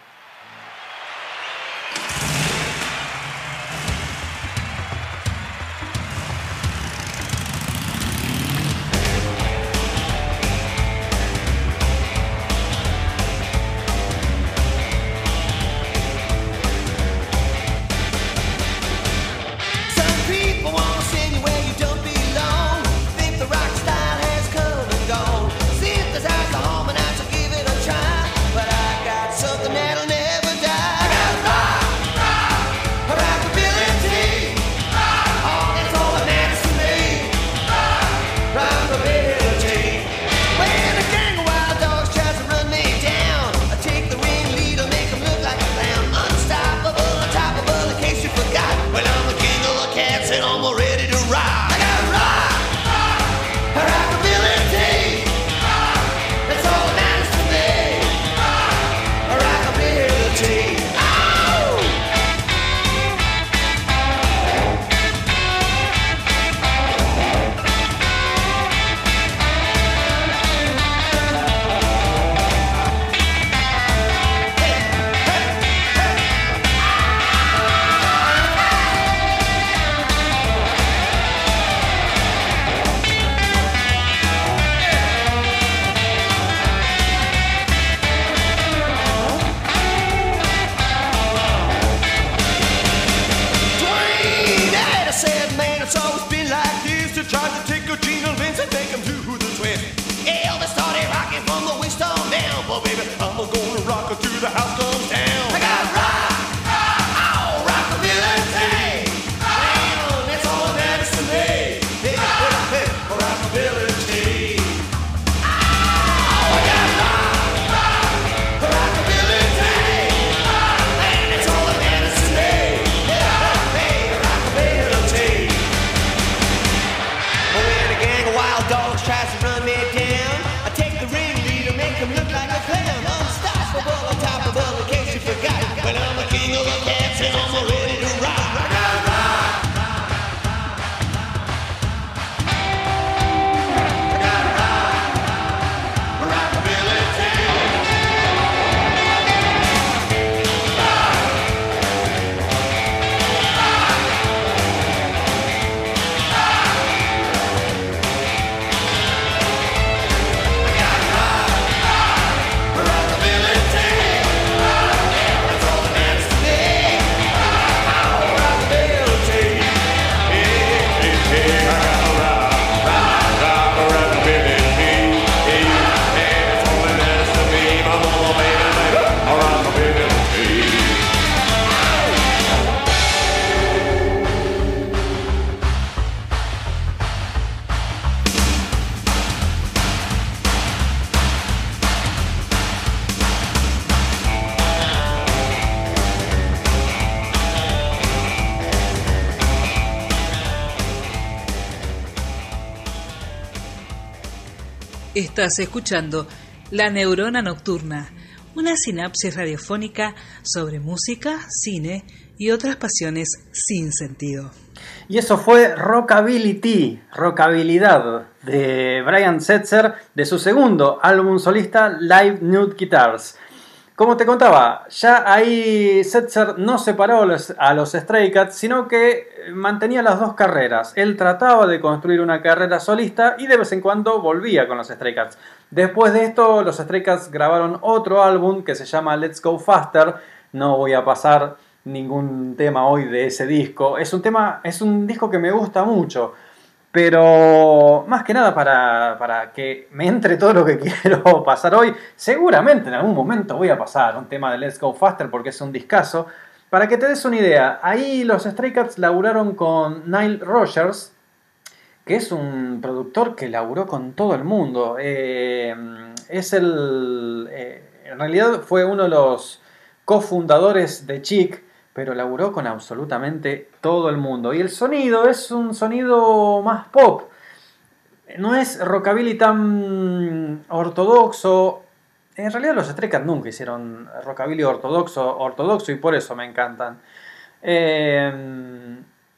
Estás escuchando La Neurona Nocturna, una sinapsis radiofónica sobre música, cine y otras pasiones sin sentido. Y eso fue Rockability, Rockabilidad, de Brian Setzer, de su segundo álbum solista Live Nude Guitars. Como te contaba, ya ahí Setzer no separó a los, Stray Cats, sino que mantenía las dos carreras. Él trataba de construir una carrera solista y de vez en cuando volvía con los Stray Cats. Después de esto, los Stray Cats grabaron otro álbum que se llama Let's Go Faster. No voy a pasar ningún tema hoy de ese disco. Es un tema, es un disco que me gusta mucho. Pero más que nada para, para que me entre todo lo que quiero pasar hoy. Seguramente en algún momento voy a pasar un tema de Let's Go Faster porque es un discazo. Para que te des una idea, ahí los Stray Cats laburaron con Nile Rogers, que es un productor que laburó con todo el mundo. Eh, es el. eh, en realidad fue uno de los cofundadores de Chic, pero laburó con absolutamente todo el mundo. Y el sonido es un sonido más pop. No es rockabilly tan ortodoxo. En realidad los Stray nunca hicieron rockabilly ortodoxo, ortodoxo y por eso me encantan. Eh,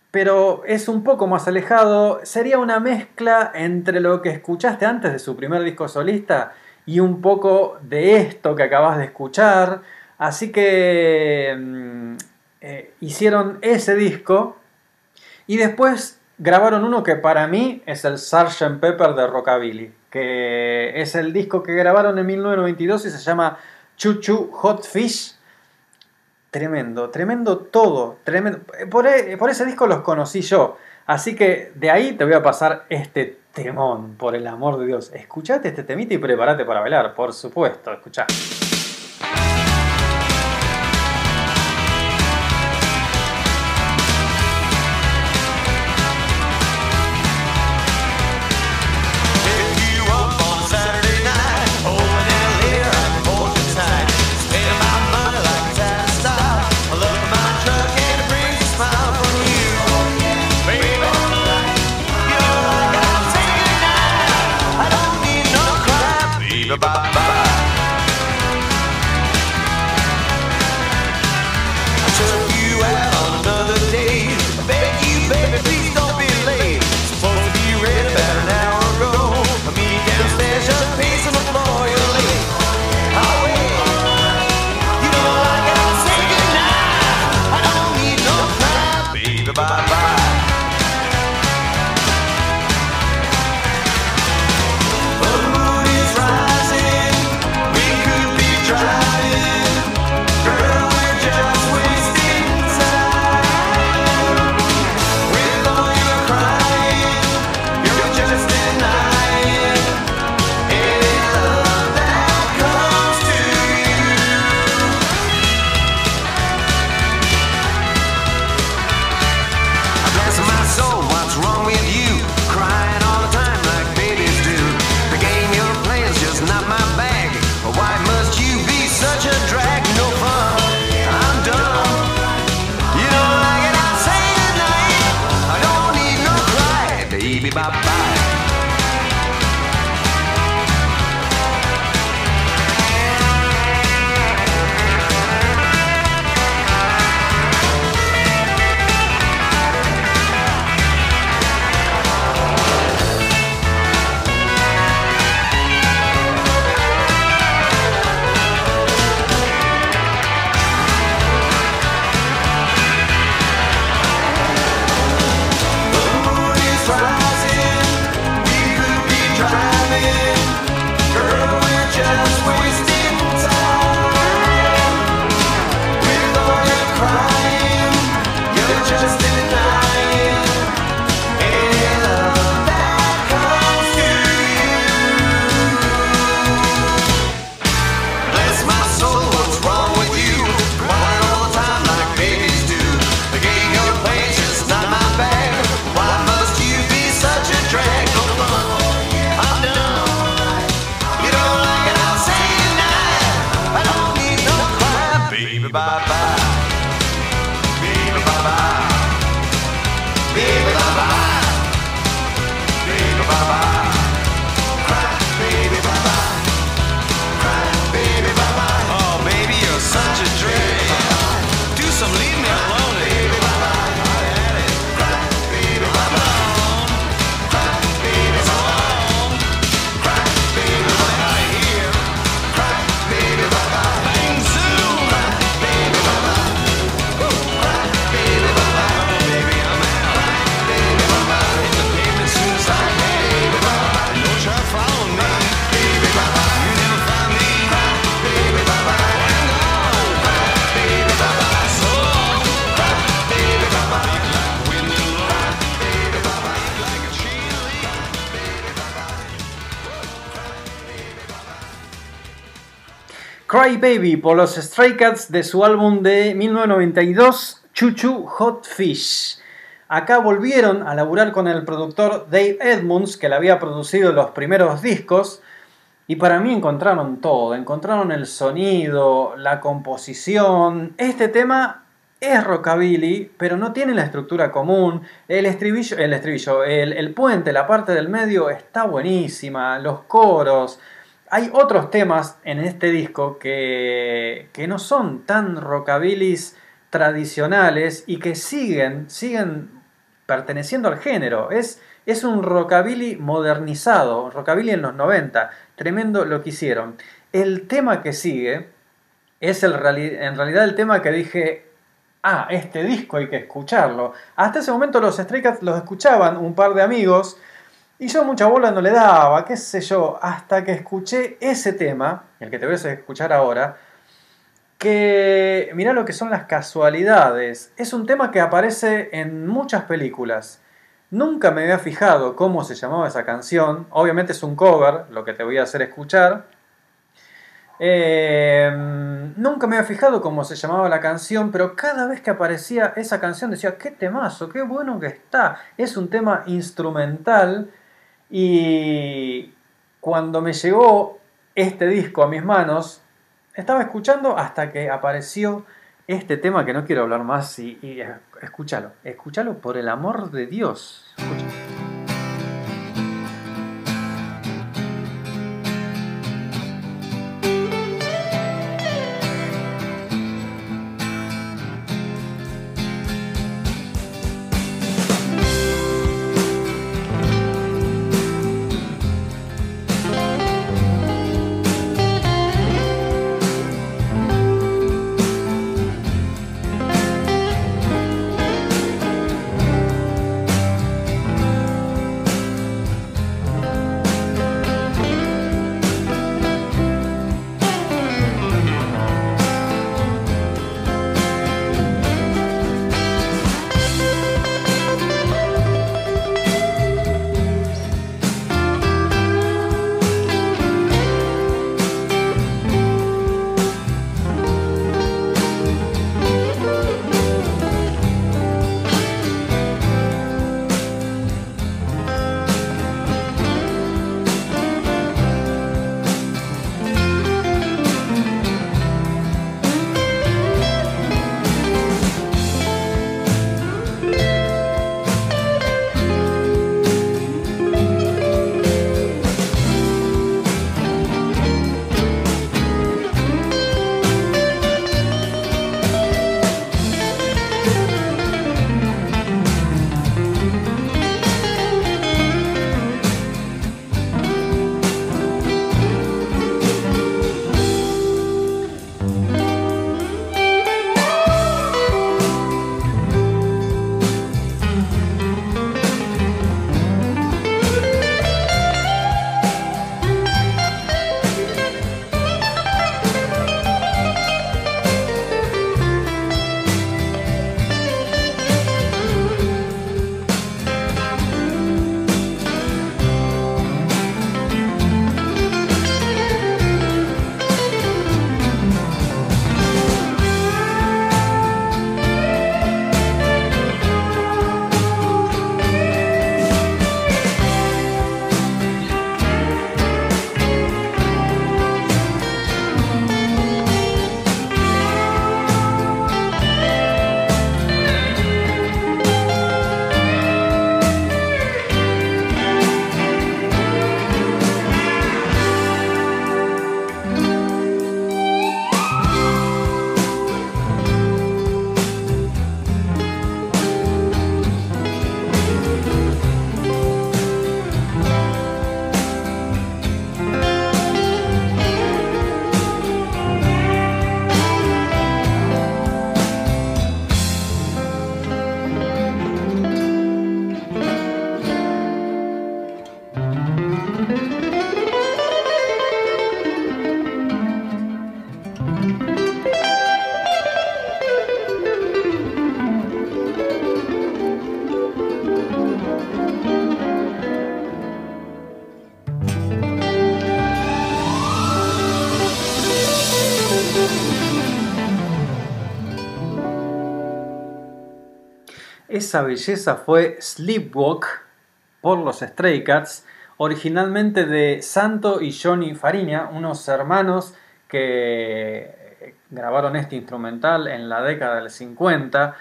pero es un poco más alejado. Sería una mezcla entre lo que escuchaste antes de su primer disco solista y un poco de esto que acabas de escuchar. Así que mm, eh, hicieron ese disco y después grabaron uno que para mí es el Sgt. Pepper de Rockabilly, que es el disco que grabaron en 1992 y se llama Chuchu Hot Fish. Tremendo, tremendo todo, tremendo. Por, e- por ese disco los conocí yo, así que de ahí te voy a pasar este temón, por el amor de Dios. Escuchate este temita y prepárate para bailar, por supuesto, escuchá. Baby por los Stray Cats de su álbum de 1992, Chuchu Hot Fish. Acá volvieron a laburar con el productor Dave Edmunds, que le había producido los primeros discos, y para mí encontraron todo, encontraron el sonido, la composición. Este tema es rockabilly, pero no tiene la estructura común. El estribillo, el, estribillo el puente, la parte del medio está buenísima, los coros. Hay otros temas en este disco que, que no son tan rockabilis tradicionales y que siguen, siguen perteneciendo al género. Es, es un rockabilly modernizado, rockabilly en los 90. Tremendo lo que hicieron. El tema que sigue es el, en realidad el tema que dije, ah, este disco hay que escucharlo. Hasta ese momento los Stray Cats los escuchaban un par de amigos y yo mucha bola no le daba, qué sé yo, hasta que escuché ese tema, el que te voy a escuchar ahora, que mirá lo que son las casualidades. Es un tema que aparece en muchas películas. Nunca me había fijado cómo se llamaba esa canción. Obviamente es un cover, lo que te voy a hacer escuchar. Eh, nunca me había fijado cómo se llamaba la canción, pero cada vez que aparecía esa canción decía, qué temazo, qué bueno que está. Es un tema instrumental y cuando me llegó este disco a mis manos, estaba escuchando hasta que apareció este tema que no quiero hablar más y, escúchalo, escúchalo por el amor de Dios. Escucha. Esa belleza fue Sleepwalk por los Stray Cats, originalmente de Santo y Johnny Fariña, unos hermanos que grabaron este instrumental en la década del 50.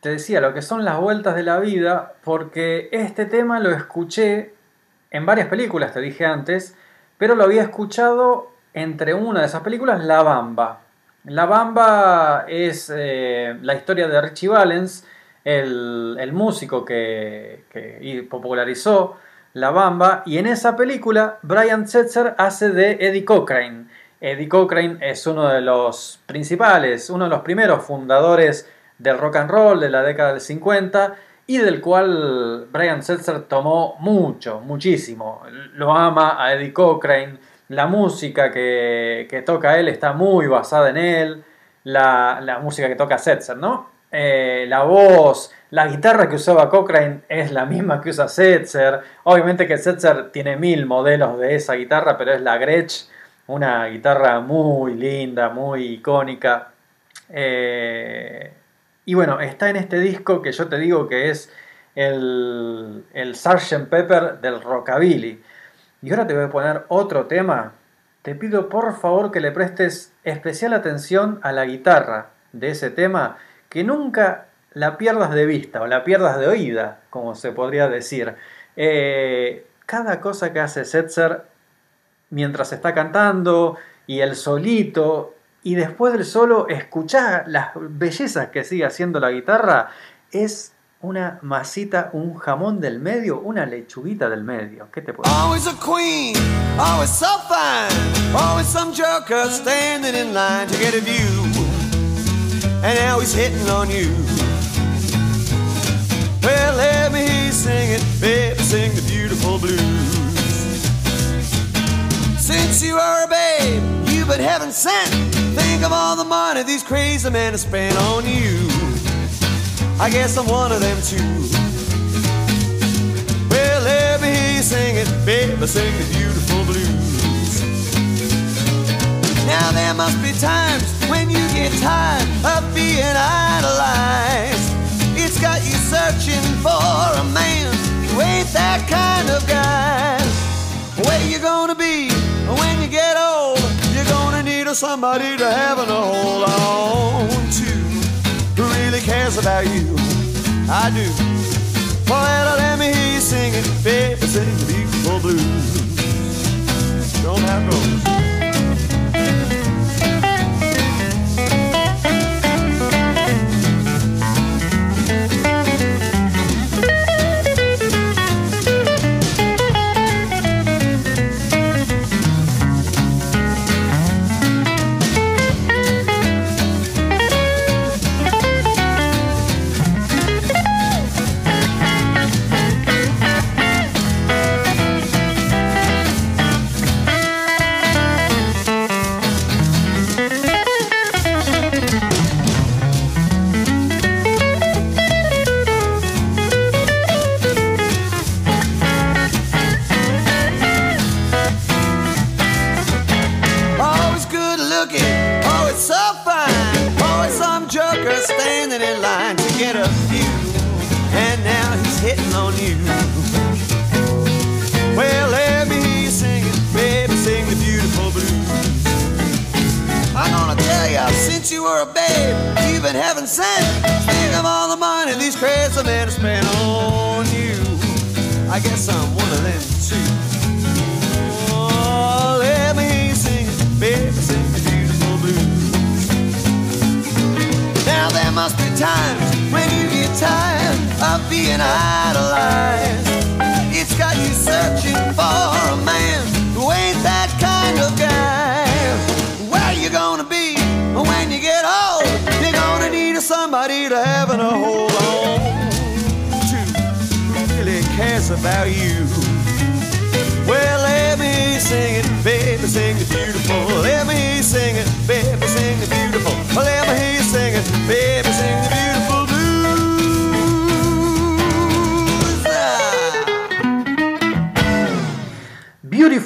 Te decía lo que son las vueltas de la vida, porque este tema lo escuché en varias películas, te dije antes, pero lo había escuchado entre una de esas películas, La Bamba. La Bamba es eh, la historia de Richie Valens, el, el músico que, que popularizó La Bamba, y en esa película Brian Setzer hace de Eddie Cochrane. Eddie Cochrane es uno de los principales, uno de los primeros fundadores del rock and roll de la década del 50 y del cual Brian Setzer tomó mucho, muchísimo. Lo ama a Eddie Cochrane, la música que, que toca él está muy basada en él, la, la música que toca Setzer, ¿no? Eh, la voz, la guitarra que usaba Cochrane es la misma que usa Setzer. Obviamente que Setzer tiene mil modelos de esa guitarra, pero es la Gretsch, una guitarra muy linda, muy icónica. Eh, y bueno, está en este disco que yo te digo que es el, el Sgt. Pepper del Rockabilly. Y ahora te voy a poner otro tema. Te pido por favor que le prestes especial atención a la guitarra de ese tema, que nunca la pierdas de vista o la pierdas de oída, como se podría decir. Eh, cada cosa que hace Setzer mientras está cantando y el solito y después del solo escuchar las bellezas que sigue haciendo la guitarra es una masita, un jamón del medio, una lechuguita del medio. ¿Qué te puedo? Always a queen, always so fine, always some joker standing in line to get a view. And now he's hitting on you. Well, let me hear you sing it, baby, sing the beautiful blues. Since you are a babe, you've been heaven sent. Think of all the money these crazy men have spent on you. I guess I'm one of them too. Well, let me hear you sing it, baby, sing the beautiful blues. Now there must be times when you get tired of being idolized. It's got you searching for a man who ain't that kind of guy. Where you gonna be when you get old? You're gonna need a somebody to have to hold on to who really cares about you. I do. Well, let me hear you sing it, baby, sing the beautiful blues. Don't have no. Being idolized. It's got you searching for a man who ain't that kind of guy. Where you gonna be when you get old? You're gonna need somebody to have a hold on to who really cares about you. Well, let me sing it, baby, sing the beautiful. Let me sing it, baby, sing the beautiful. Let me sing it, baby, sing the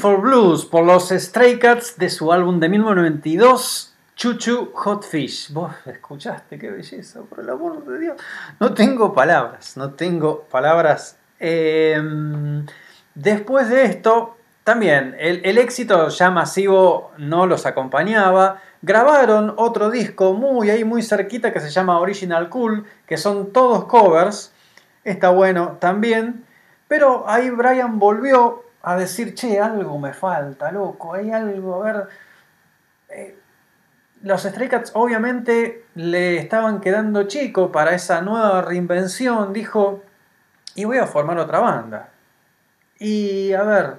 Beautiful Blues por los Stray Cats de su álbum de 1992 Chuchu Hot Fish. Vos escuchaste, qué belleza, por el amor de Dios. No tengo palabras, no tengo palabras. Eh, después de esto, también el, el éxito ya masivo no los acompañaba. Grabaron otro disco muy ahí, muy cerquita, que se llama Original Cool, que son todos covers. Está bueno también. Pero ahí Brian volvió a decir, che, algo me falta, loco, hay algo, a ver. Eh, los Stray Cats obviamente le estaban quedando chico para esa nueva reinvención. Dijo, y voy a formar otra banda. Y a ver,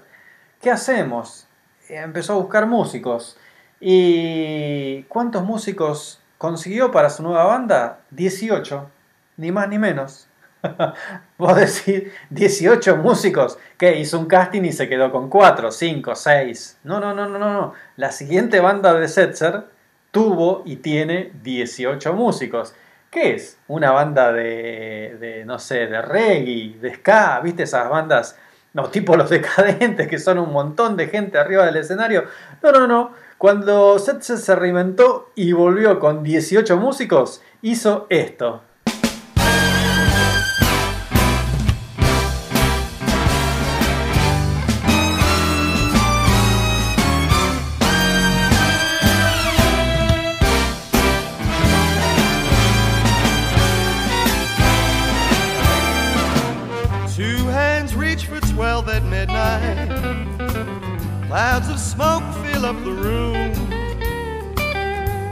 ¿qué hacemos? Eh, Empezó a buscar músicos. ¿Y cuántos músicos consiguió para su nueva banda? 18, ni más ni menos. Vos decís 18 músicos que hizo un casting y se quedó con 4, 5, 6. No, no, no, no, no. La siguiente banda de Setzer tuvo y tiene 18 músicos. ¿Qué es? Una banda de, no sé, de reggae, de ska, ¿viste esas bandas? No, tipo los decadentes, que son un montón de gente arriba del escenario. No, no, no. Cuando Setzer se reinventó y volvió con 18 músicos, hizo esto.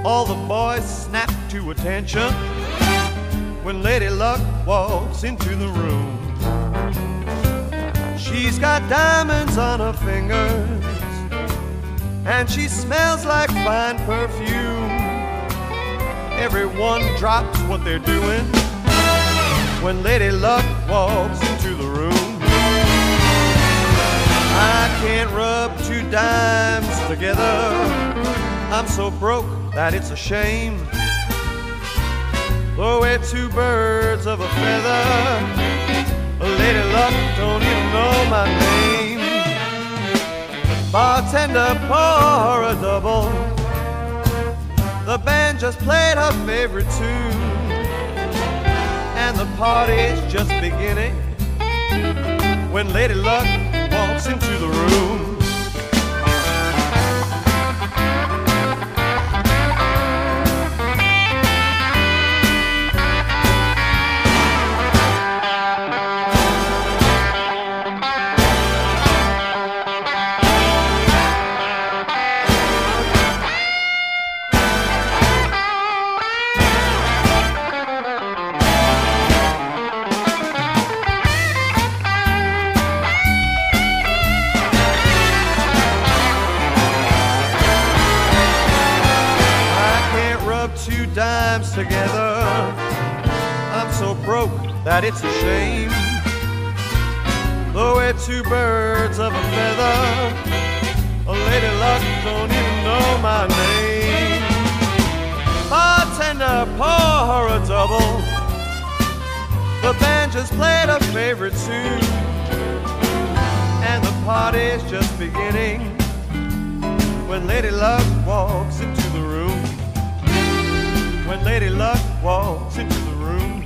All the boys snap to attention when Lady Luck walks into the room. She's got diamonds on her fingers, and she smells like fine perfume. Everyone drops what they're doing when Lady Luck walks into the room. I can't rub two dimes together. I'm so broke that it's a shame. Though we're two birds of a feather, Lady Luck don't even know my name. Bartender, pour a double. The band just played her favorite tune and the party's just beginning when Lady Luck walks into the room. Favorite tune, and the party's just beginning when Lady Luck walks into the room. When Lady Luck walks into the room.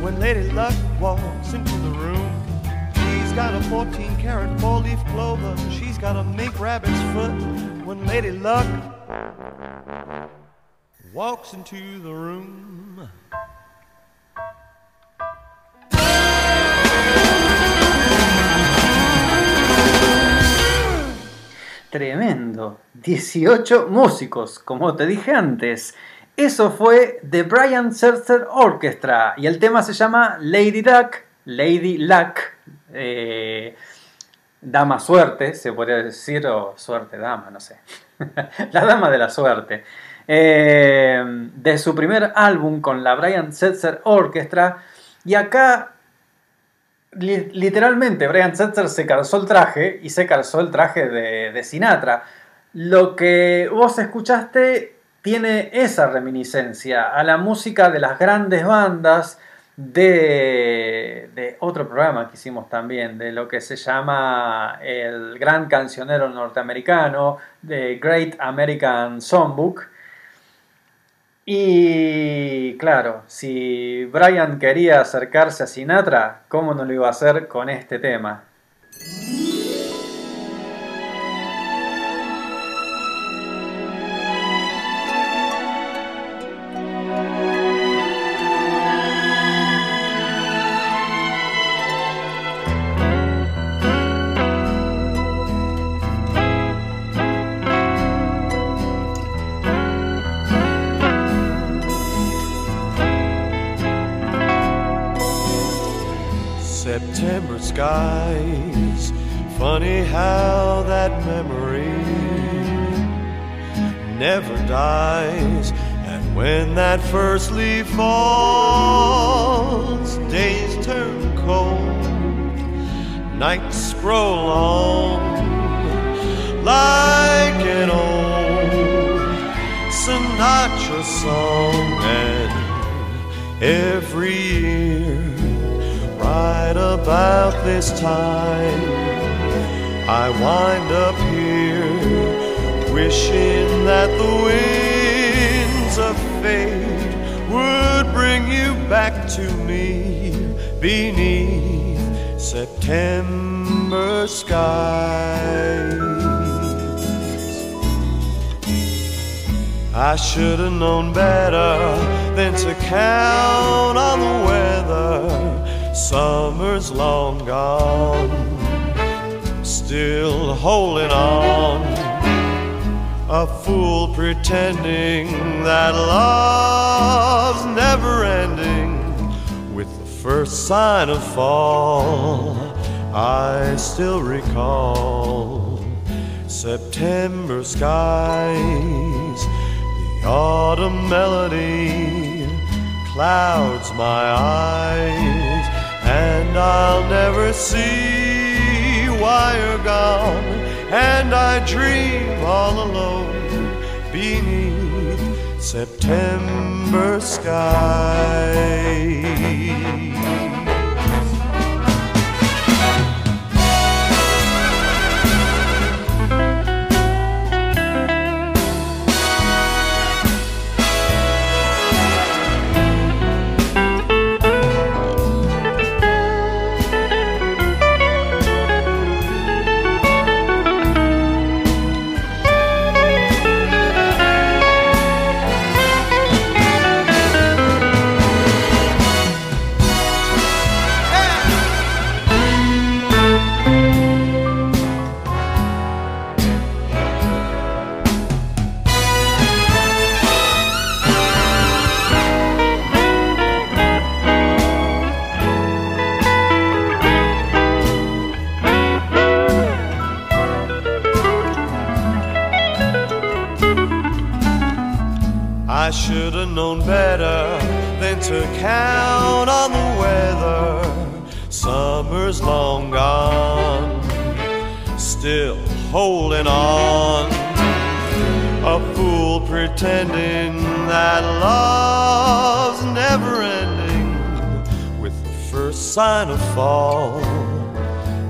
When Lady Luck walks into the room. She's got a 14 karat four leaf clover. She's got a mink rabbit's foot. When Lady Luck walks into the room. Tremendo. 18 músicos, como te dije antes. Eso fue The Brian Setzer Orchestra y el tema se llama Lady Luck, Lady Luck, eh, Dama Suerte, se podría decir, o Suerte Dama, no sé. la Dama de la Suerte. Eh, de su primer álbum con la Brian Setzer Orchestra. Y acá li- literalmente Brian Setzer se calzó el traje y se calzó el traje de, de Sinatra. Lo que vos escuchaste tiene esa reminiscencia a la música de las grandes bandas de, de otro programa que hicimos también, de lo que se llama el Gran Cancionero Norteamericano, de Great American Songbook. Y claro, si Brian quería acercarse a Sinatra, ¿cómo no lo iba a hacer con este tema? Funny how that memory never dies. And when that first leaf falls, days turn cold, nights grow long like an old Sinatra song. And every year right about this time I wind up here wishing that the winds of fate would bring you back to me beneath September skies. I should have known better than to count on the weather. Summer's long gone, still holding on. A fool pretending that love's never ending. With the first sign of fall, I still recall September skies, the autumn melody clouds my eyes, and I'll never see you're gone. And I dream all alone beneath September skies. Summer's long gone, still holding on. A fool pretending that love's never ending. With the first sign of fall,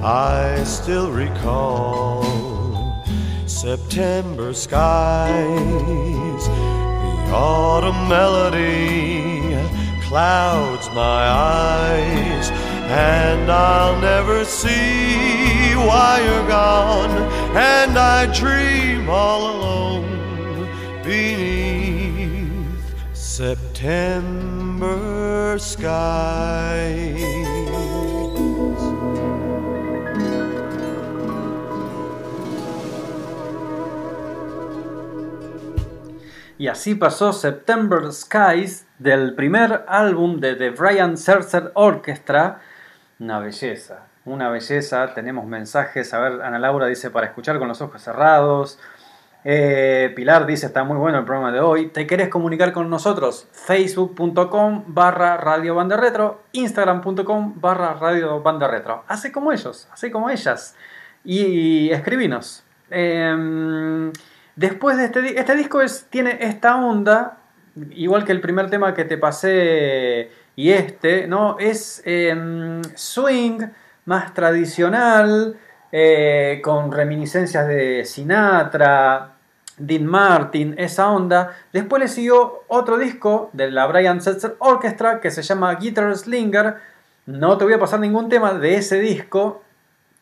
I still recall September skies, the autumn melody clouds my eyes, and I'll never see why you're gone, and I dream all alone beneath September skies. Y así pasó September Skies del primer álbum de The Brian Setzer Orchestra. Una belleza, una belleza. Tenemos mensajes. A ver, Ana Laura dice para escuchar con los ojos cerrados. Eh, Pilar dice está muy bueno el programa de hoy. ¿Te querés comunicar con nosotros? Facebook.com barra Radio Banda Retro, Instagram.com barra Radio Banda Retro. Hace como ellos, hace como ellas. Y, escribinos. Em, Después de este, este disco es, tiene esta onda, igual que el primer tema que te pasé y este, ¿no? Es em, swing más tradicional, eh, con reminiscencias de Sinatra, Dean Martin, esa onda. Después le siguió otro disco de la Brian Setzer Orchestra que se llama Guitar Slinger. No te voy a pasar ningún tema de ese disco.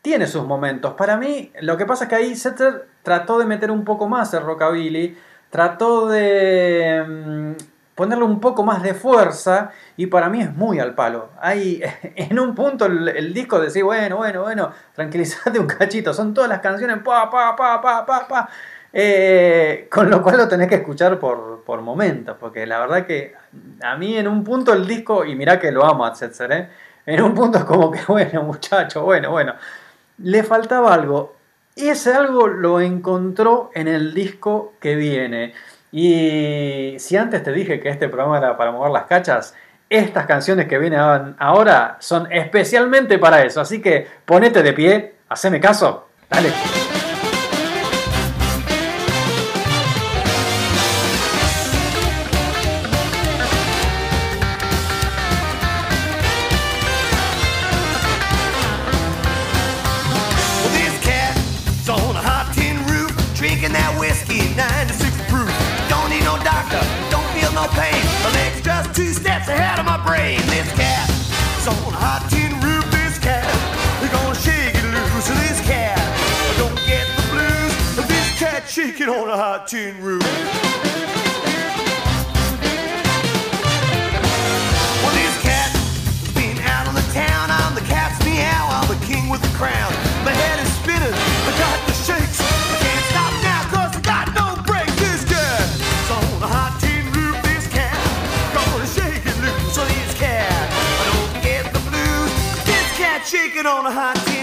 Tiene sus momentos. Para mí, lo que pasa es que ahí Setzer trató de meter un poco más el rockabilly. Trató de mm, ponerle un poco más de fuerza. Y para mí es muy al palo. Hay, en un punto el, disco decía, bueno, bueno, bueno, tranquilízate un cachito. Son todas las canciones, pa, pa, pa, pa, pa, pa. Eh, con lo cual lo tenés que escuchar por, por momentos, porque la verdad que a mí en un punto el disco, y mirá que lo amo a Setzer, ¿eh? en un punto es como que, bueno, muchacho, bueno, bueno, le faltaba algo. Y ese algo lo encontró en el disco que viene. Y si antes te dije que este programa era para mover las cachas, estas canciones que vienen ahora son especialmente para eso. Así que ponete de pie, haceme caso, dale. On a hot tin roof. This cat, we're gonna shake it loose. This cat, don't get the blues. This cat shaking on a hot tin roof. Well, this cat has been out on the town. I'm the cat's meow. I'm the king with the crown. My head on a hot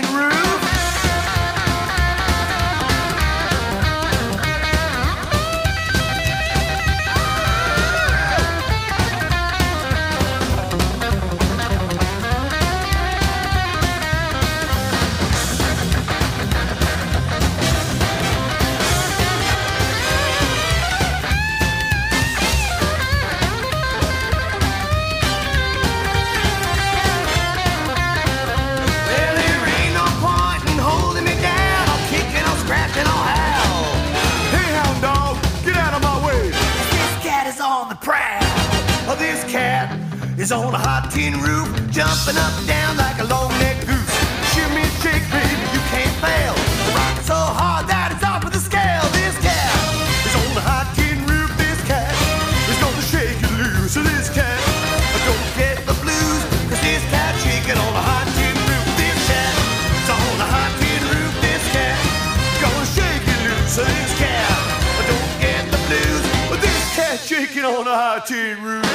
tin roof, jumping up and down like a long-necked goose. Shimmy shake, baby, you can't fail. Rocking so hard that it's off of the scale. This cat is on the hot tin roof. This cat is gonna shake you loose. This cat, don't get the blues, 'cause this cat shaking on a hot tin roof. This cat is on a hot tin roof. This cat gonna shake you loose. This cat, don't get the blues, but this cat shaking on a hot tin roof.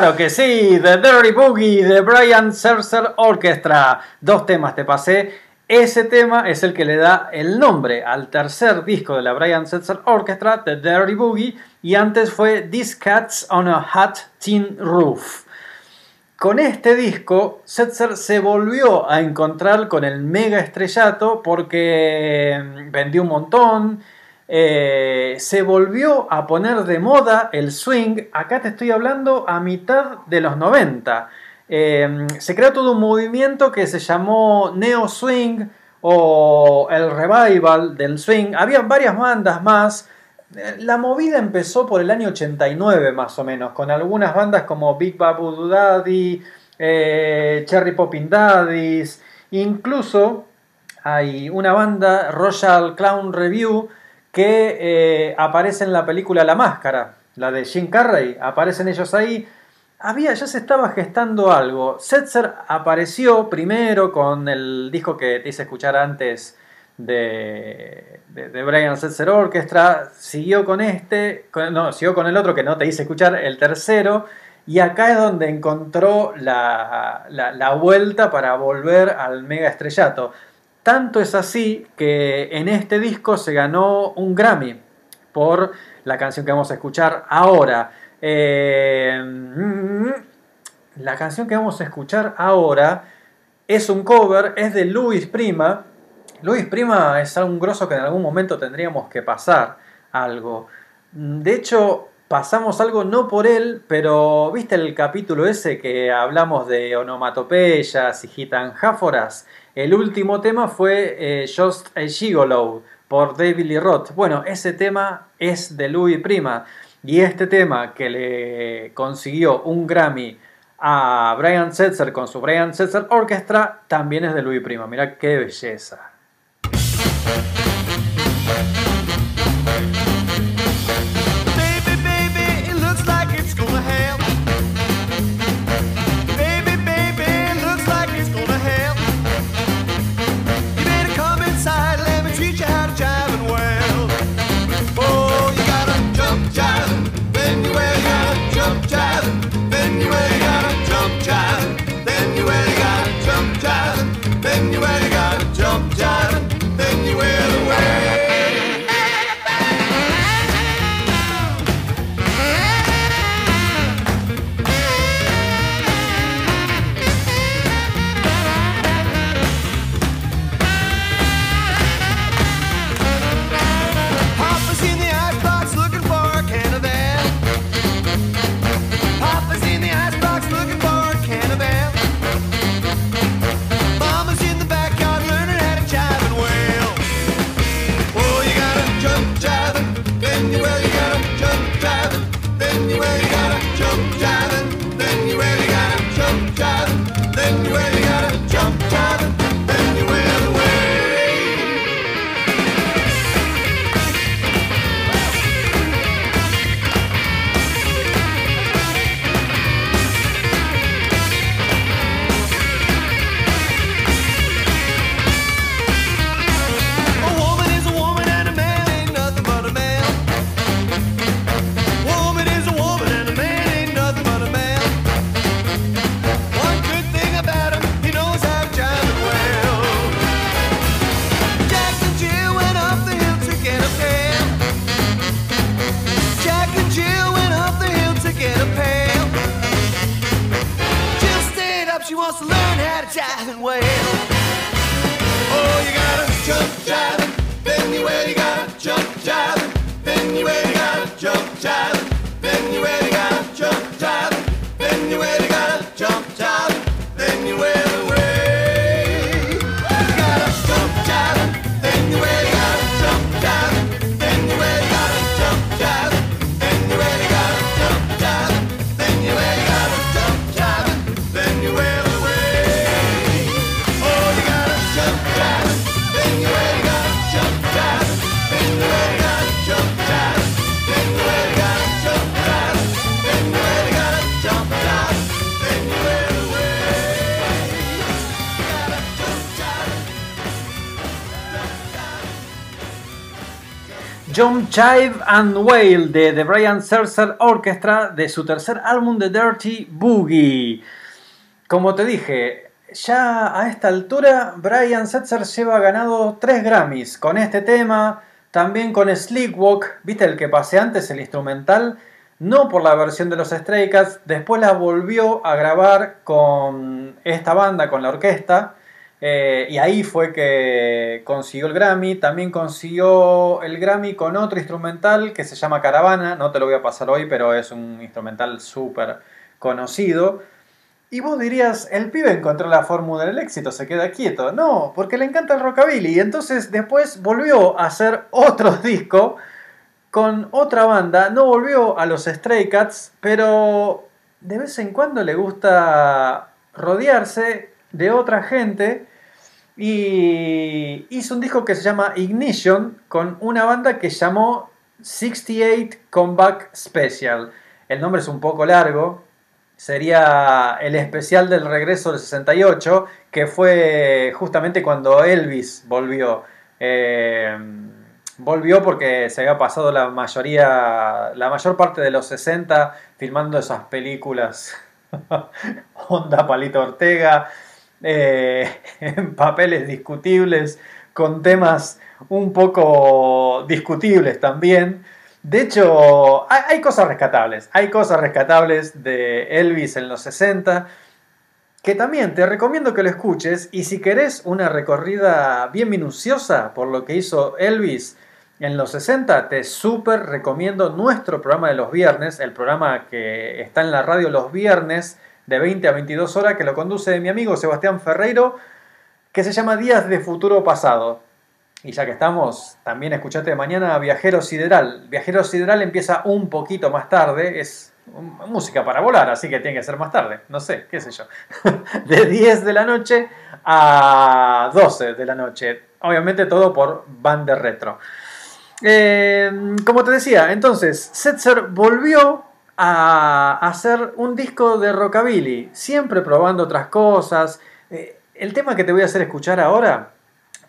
Claro que sí, The Dirty Boogie de Brian Setzer Orchestra. Dos temas te pasé. Ese tema es el que le da el nombre al tercer disco de la Brian Setzer Orchestra, The Dirty Boogie, y antes fue These Cats on a Hot Tin Roof. Con este disco, Setzer se volvió a encontrar con el mega estrellato porque vendió un montón, eh, se volvió a poner de moda el swing. Acá te estoy hablando a mitad de los 90. Eh, se creó todo un movimiento que se llamó Neo Swing o el revival del swing. Había varias bandas más. Eh, La movida empezó por el año 89 más o menos, con algunas bandas como Big Babu Daddy, Cherry Poppin' Daddies, incluso hay una banda, Royal Clown Review, que eh, aparece en la película La Máscara, la de Jim Carrey, aparecen ellos ahí. Había, ya se estaba gestando algo. Setzer apareció primero con el disco que te hice escuchar antes de, Brian Setzer Orchestra, siguió con este, no, siguió con el otro que no te hice escuchar, el tercero, y acá es donde encontró la- la vuelta para volver al mega estrellato. Tanto es así que en este disco se ganó un Grammy por la canción que vamos a escuchar ahora. Eh, la canción que vamos a escuchar ahora es un cover, es de Luis Prima. Luis Prima es un grosso que en algún momento tendríamos que pasar algo. De hecho, pasamos algo no por él, pero ¿viste el capítulo ese que hablamos de onomatopeyas y gitanjáforas? El último tema fue eh, Just a Gigolo por David Lee Roth. Bueno, ese tema es de Louis Prima. Y este tema que le consiguió un Grammy a Brian Setzer con su Brian Setzer Orchestra también es de Louis Prima. Mira qué belleza. Jump Jive and Wail de The Brian Setzer Orchestra de su tercer álbum de Dirty Boogie. Como te dije, ya a esta altura Brian Setzer lleva ganado 3 Grammys con este tema, también con Sleepwalk, viste el que pasé antes, el instrumental, no por la versión de los Stray Cats, después la volvió a grabar con esta banda, con la orquesta, eh, y ahí fue que consiguió el Grammy. También consiguió el Grammy con otro instrumental que se llama Caravana. No te lo voy a pasar hoy, pero es un instrumental súper conocido. Y vos dirías, el pibe encontró la fórmula del éxito, se queda quieto. No, porque le encanta el rockabilly. Y entonces después volvió a hacer otro disco con otra banda. No volvió a los Stray Cats, pero de vez en cuando le gusta rodearse de otra gente. Y hizo un disco que se llama Ignition con una banda que llamó 68 Comeback Special. El nombre es un poco largo, sería el especial del regreso del 68, que fue justamente cuando Elvis volvió. Eh, volvió porque se había pasado la mayoría, la mayor parte de los 60 filmando esas películas Onda Palito Ortega, eh, en papeles discutibles, con temas un poco discutibles también. De hecho, hay, hay cosas rescatables. Hay cosas rescatables de Elvis en los 60 que también te recomiendo que lo escuches y si querés una recorrida bien minuciosa por lo que hizo Elvis en los 60, te súper recomiendo nuestro programa de los viernes, el programa que está en la radio los viernes de 20 a 22 horas que lo conduce mi amigo Sebastián Ferreiro, que se llama Días de Futuro Pasado. Y ya que estamos, también escuchate mañana Viajero Sideral. Viajero Sideral empieza un poquito más tarde, es música para volar, así que tiene que ser más tarde, no sé, qué sé yo. De 10 de la noche a 12 de la noche. Obviamente todo por banda retro. Eh, como te decía, entonces, Setzer volvió a hacer un disco de rockabilly, siempre probando otras cosas. Eh, el tema que te voy a hacer escuchar ahora,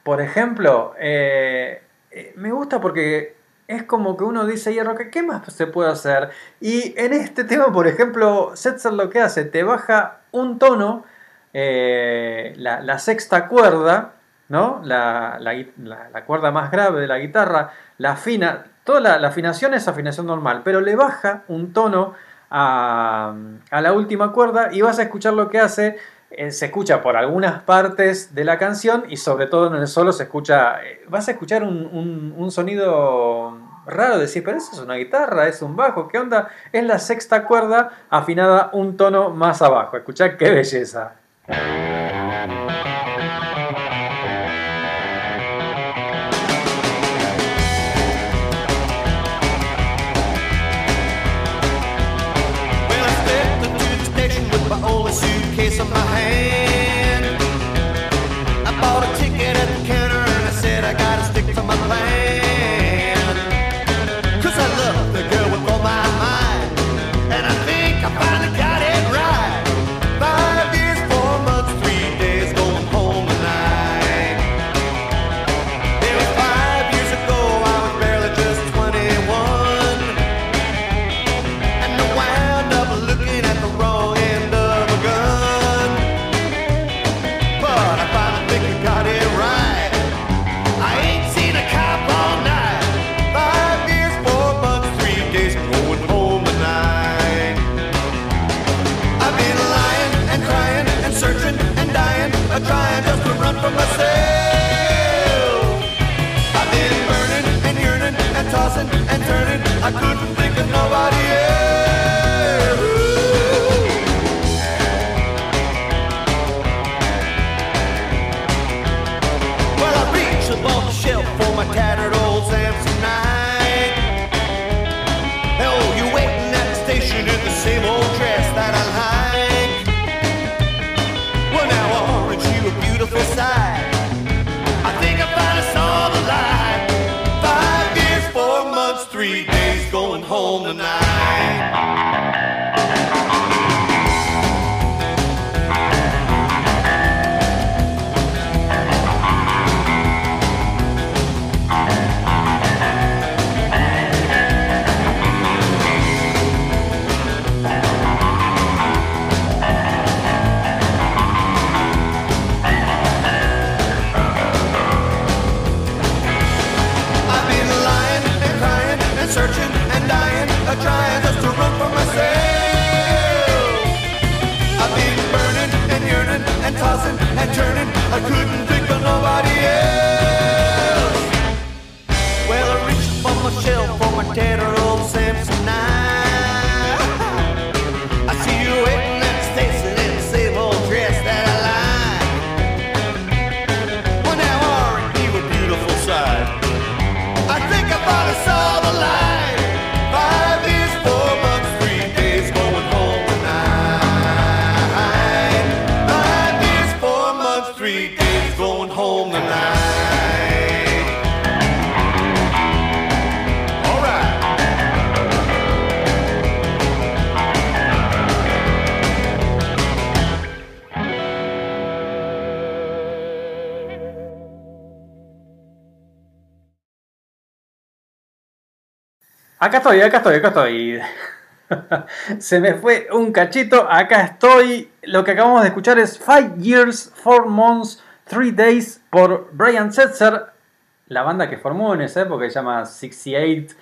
por ejemplo, eh, eh, me gusta porque es como que uno dice, y rock, ¿qué más se puede hacer? Y en este tema, por ejemplo, Setzer lo que hace, te baja un tono, la, sexta cuerda, ¿no? La, la la- cuerda más grave de la guitarra, la afina, toda la, afinación es afinación normal, pero le baja un tono a, la última cuerda y vas a escuchar lo que hace. eh, se escucha por algunas partes de la canción y sobre todo en el solo se escucha, eh, vas a escuchar un sonido raro, decir, pero eso es una guitarra, es un bajo, ¿qué onda? Es la sexta cuerda afinada un tono más abajo, escuchá qué belleza. Acá estoy, acá estoy, acá estoy. Se me fue un cachito, acá estoy. Lo que acabamos de escuchar es Five Years, Four Months, Three Days por Brian Setzer, la banda que formó en esa época, se llama 68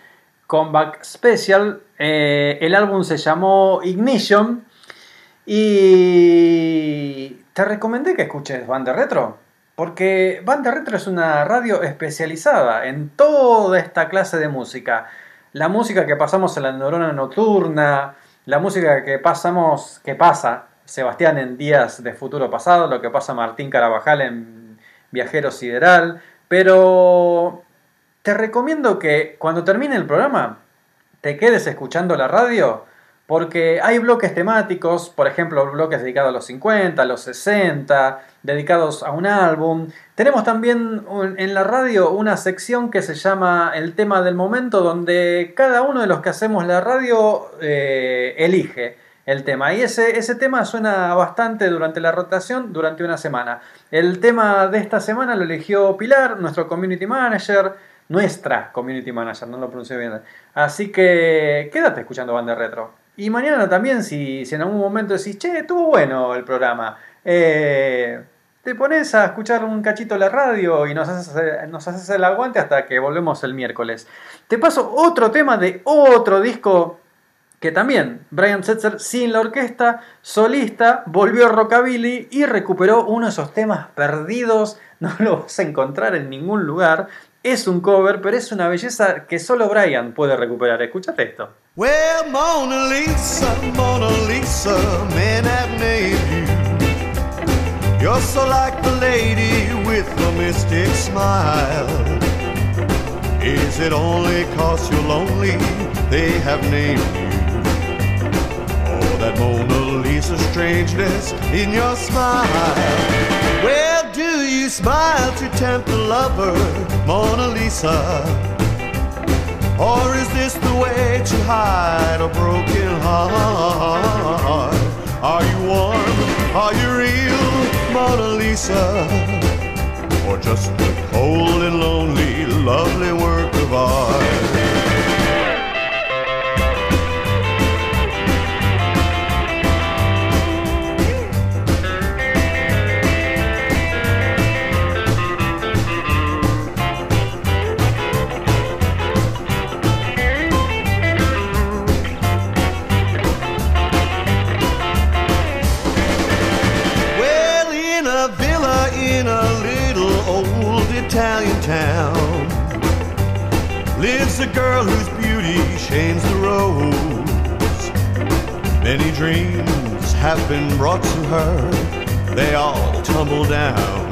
Comeback Special. Eh, el álbum se llamó Ignition. Y te recomendé que escuches Banda Retro. Porque Banda Retro es una radio especializada en toda esta clase de música. La música que pasamos en la neurona nocturna, la música que pasamos, que pasa Sebastián en Días de Futuro Pasado, lo que pasa Martín Carabajal en Viajero Sideral. Pero te recomiendo que cuando termine el programa te quedes escuchando la radio porque hay bloques temáticos, por ejemplo, bloques dedicados a los 50, a los 60, dedicados a un álbum. Tenemos también en la radio una sección que se llama El tema del momento, donde cada uno de los que hacemos la radio eh, elige el tema. Y ese, ese tema suena bastante durante la rotación, durante una semana. El tema de esta semana lo eligió Pilar, nuestro community manager, nuestra community manager, no lo pronuncié bien. Así que quédate escuchando Banda Retro. Y mañana también, si, en algún momento decís, che, estuvo bueno el programa, eh, te pones a escuchar un cachito la radio y nos haces, nos haces el aguante hasta que volvemos el miércoles. Te paso otro tema de otro disco que también Brian Setzer sin la orquesta, solista, volvió a Rockabilly y recuperó uno de esos temas perdidos, no lo vas a encontrar en ningún lugar. Es un cover, pero es una belleza que solo Brian puede recuperar. Escúchate esto. Well, Mona Lisa, Mona Lisa, men have named you. You're so like the lady with the mystic smile. Is it only cause you're lonely they have named you? Oh, that Mona Lisa strangeness in your smile. Well, do you smile to tempt a lover, Mona Lisa? Or is this the way to hide a broken heart? Are you warm? Are you real, Mona Lisa? Or just a cold and lonely, lovely work of art? She's a girl whose beauty shames the rose. Many dreams have been brought to her. They all tumble down.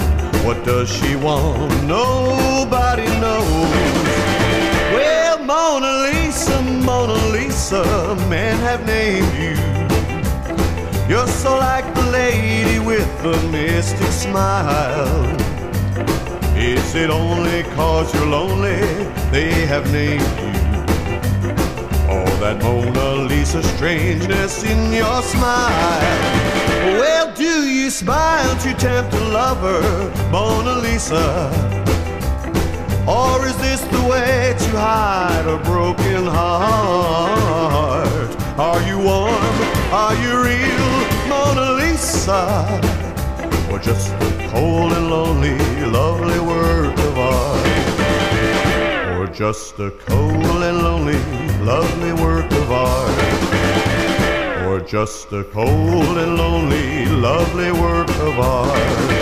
What does she want? Nobody knows. Well, Mona Lisa, Mona Lisa, men have named you. You're so like the lady with the mystic smile. Is it only cause you're lonely they have named you? All that Mona Lisa strangeness in your smile. Well, do you smile to tempt a lover, Mona Lisa? Or is this the way to hide a broken heart? Are you warm? Are you real, Mona Lisa? Or just a cold and lonely, lovely work of art? Or just a cold and lonely, lovely work of art? Or just a cold and lonely, lovely work of art?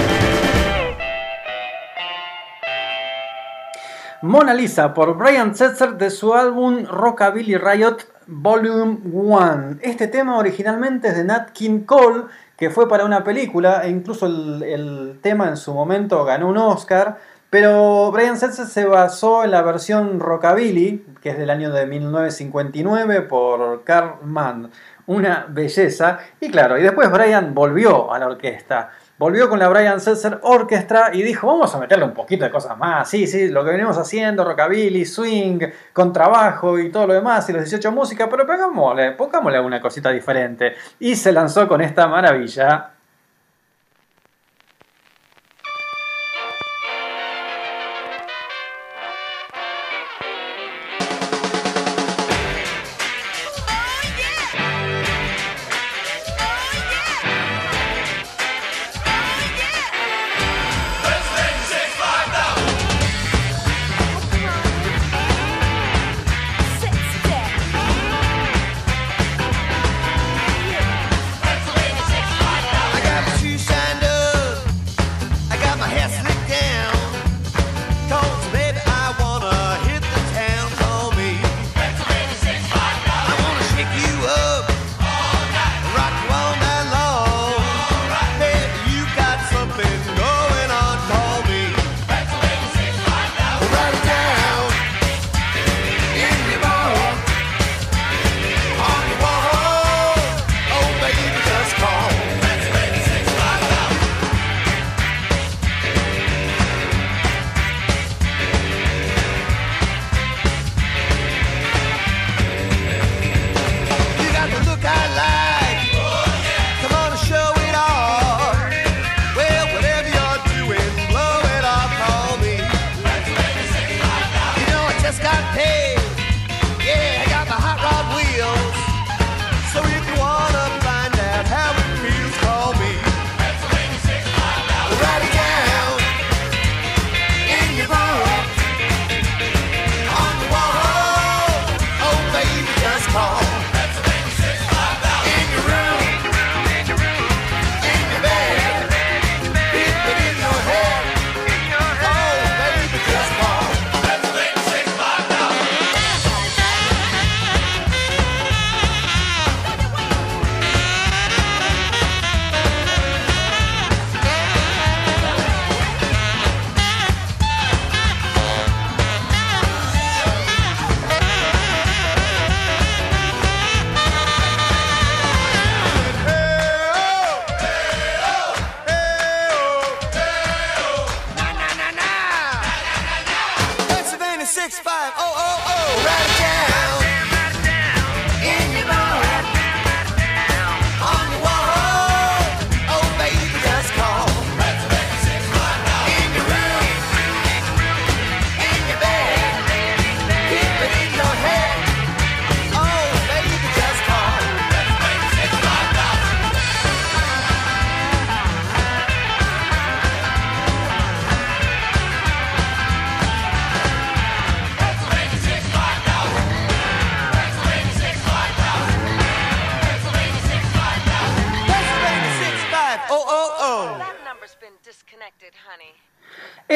Mona Lisa por Brian Setzer de su álbum Rockabilly Riot Volume 1. Este tema originalmente es de Nat King Cole, que fue para una película e incluso el, el tema en su momento ganó un Oscar. Pero Brian Setzer se basó en la versión Rockabilly, que es del año de 1959 por Carl Mann. Una belleza. Y claro, y después Brian volvió a la orquesta. Volvió con la Brian Setzer Orchestra y dijo, vamos a meterle un poquito de cosas más. Sí, sí, lo que venimos haciendo, rockabilly, swing, contrabajo y todo lo demás, y los 18 músicas, pero pongámosle, pongámosle una cosita diferente. Y se lanzó con esta maravilla.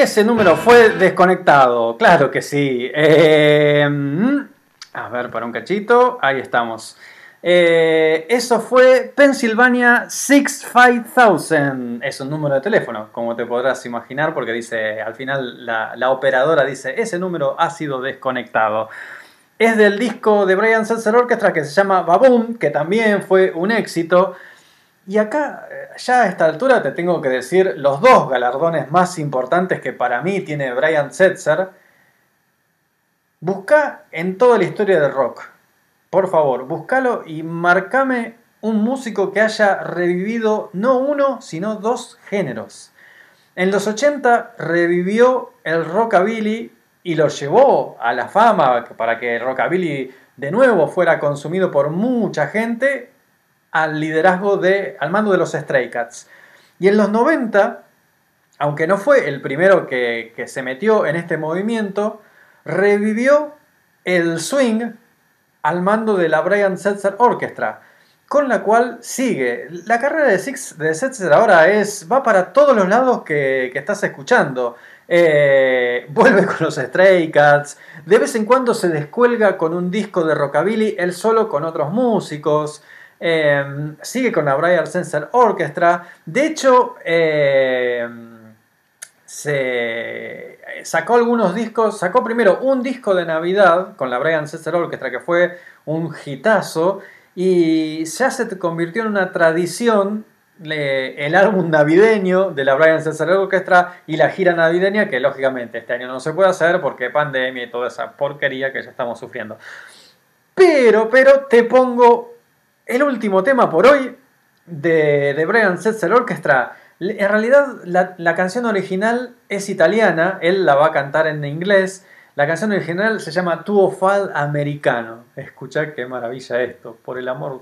Ese número fue desconectado, claro que sí. Eh, a ver, para un cachito, ahí estamos. Eh, eso fue Pennsylvania 65000. Es un número de teléfono, como te podrás imaginar, porque dice, al final la, la operadora dice, ese número ha sido desconectado. Es del disco de Brian Setzer Orchestra que se llama Baboom, que también fue un éxito. Y acá, eh, ya a esta altura, te tengo que decir los dos galardones más importantes que para mí tiene Brian Setzer. Busca en toda la historia del rock. Por favor, búscalo y marcame un músico que haya revivido no uno, sino dos géneros. En los 80 revivió el rockabilly y lo llevó a la fama para que el rockabilly de nuevo fuera consumido por mucha gente al liderazgo de, al mando de los Stray Cats. Y en los 90, aunque no fue el primero que, que se metió en este movimiento, revivió el swing al mando de la Brian Setzer Orchestra, con la cual sigue. La carrera de, Six, de Setzer ahora es, va para todos los lados que, que estás escuchando. Eh, vuelve con los Stray Cats, de vez en cuando se descuelga con un disco de rockabilly, él solo con otros músicos. Eh, sigue con la Brian Setzer Orchestra. De hecho, eh, se sacó algunos discos, sacó primero un disco de Navidad con la Brian Setzer Orchestra que fue un hitazo y ya se convirtió en una tradición el álbum navideño de la Brian Setzer Orchestra y la gira navideña que lógicamente este año no se puede hacer porque pandemia y toda esa porquería que ya estamos sufriendo. Pero, pero te pongo el último tema por hoy de, de Brian Setzer Orchestra. En realidad la, canción original es italiana, él la va a cantar en inglés. La canción original se llama Tuo Fal Americano. Escucha qué maravilla esto, por el amor.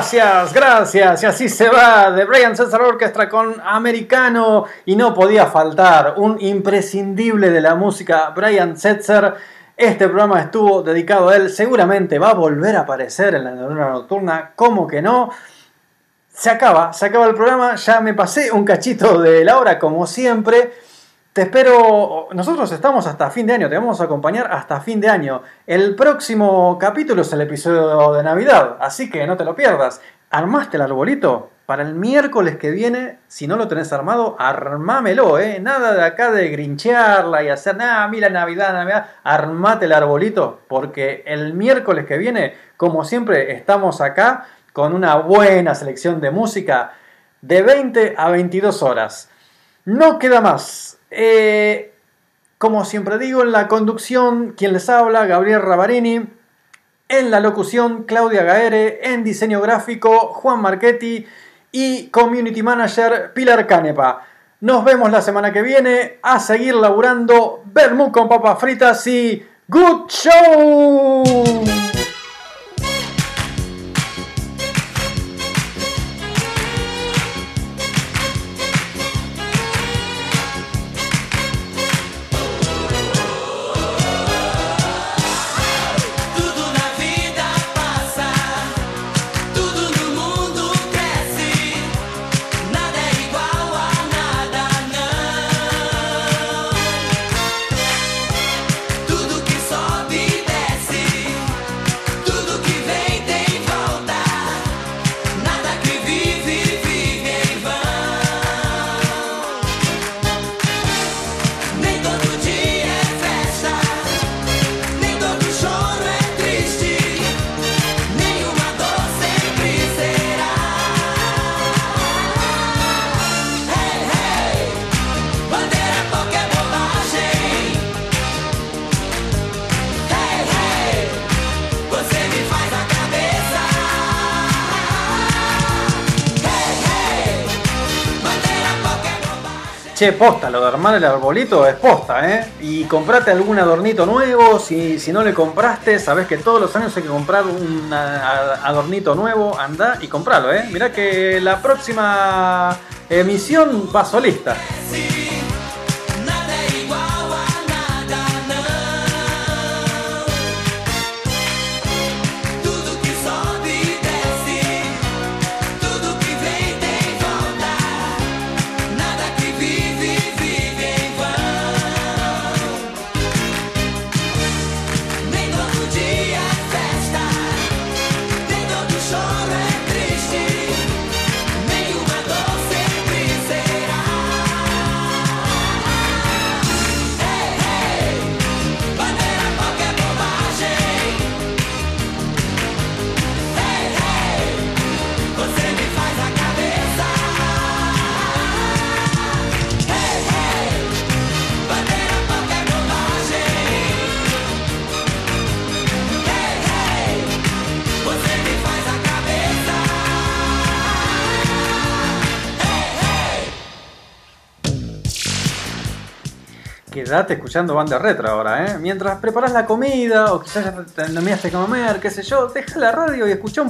Gracias, gracias. Y así se va de Brian César Orchestra con Americano. Y no podía faltar un imprescindible de la música, Brian Setzer. Este programa estuvo dedicado a él. Seguramente va a volver a aparecer en la neurona nocturna. ¿Cómo que no? Se acaba, se acaba el programa. Ya me pasé un cachito de la hora, como siempre. Te espero. Nosotros estamos hasta fin de año, te vamos a acompañar hasta fin de año. El próximo capítulo es el episodio de Navidad, así que no te lo pierdas. ¿Armaste el arbolito? Para el miércoles que viene, si no lo tenés armado, armámelo, ¿eh? Nada de acá de grinchearla y hacer, nada, mira Navidad, Navidad. Armate el arbolito, porque el miércoles que viene, como siempre, estamos acá con una buena selección de música de 20 a 22 horas. No queda más. Eh, como siempre digo, en la conducción, quien les habla, Gabriel Ravarini. En la locución, Claudia Gaere. En diseño gráfico, Juan Marchetti. Y community manager, Pilar Canepa. Nos vemos la semana que viene a seguir laburando Bermú con papas fritas y Good Show. Che, posta, lo de armar el arbolito es posta, ¿eh? Y comprate algún adornito nuevo. Si, si no le compraste, sabes que todos los años hay que comprar un adornito nuevo. Anda y compralo, ¿eh? Mirá que la próxima emisión va solista. Quédate escuchando banda retro ahora, ¿eh? Mientras preparas la comida o quizás ya te terminaste de comer, qué sé yo, deja la radio y escucha un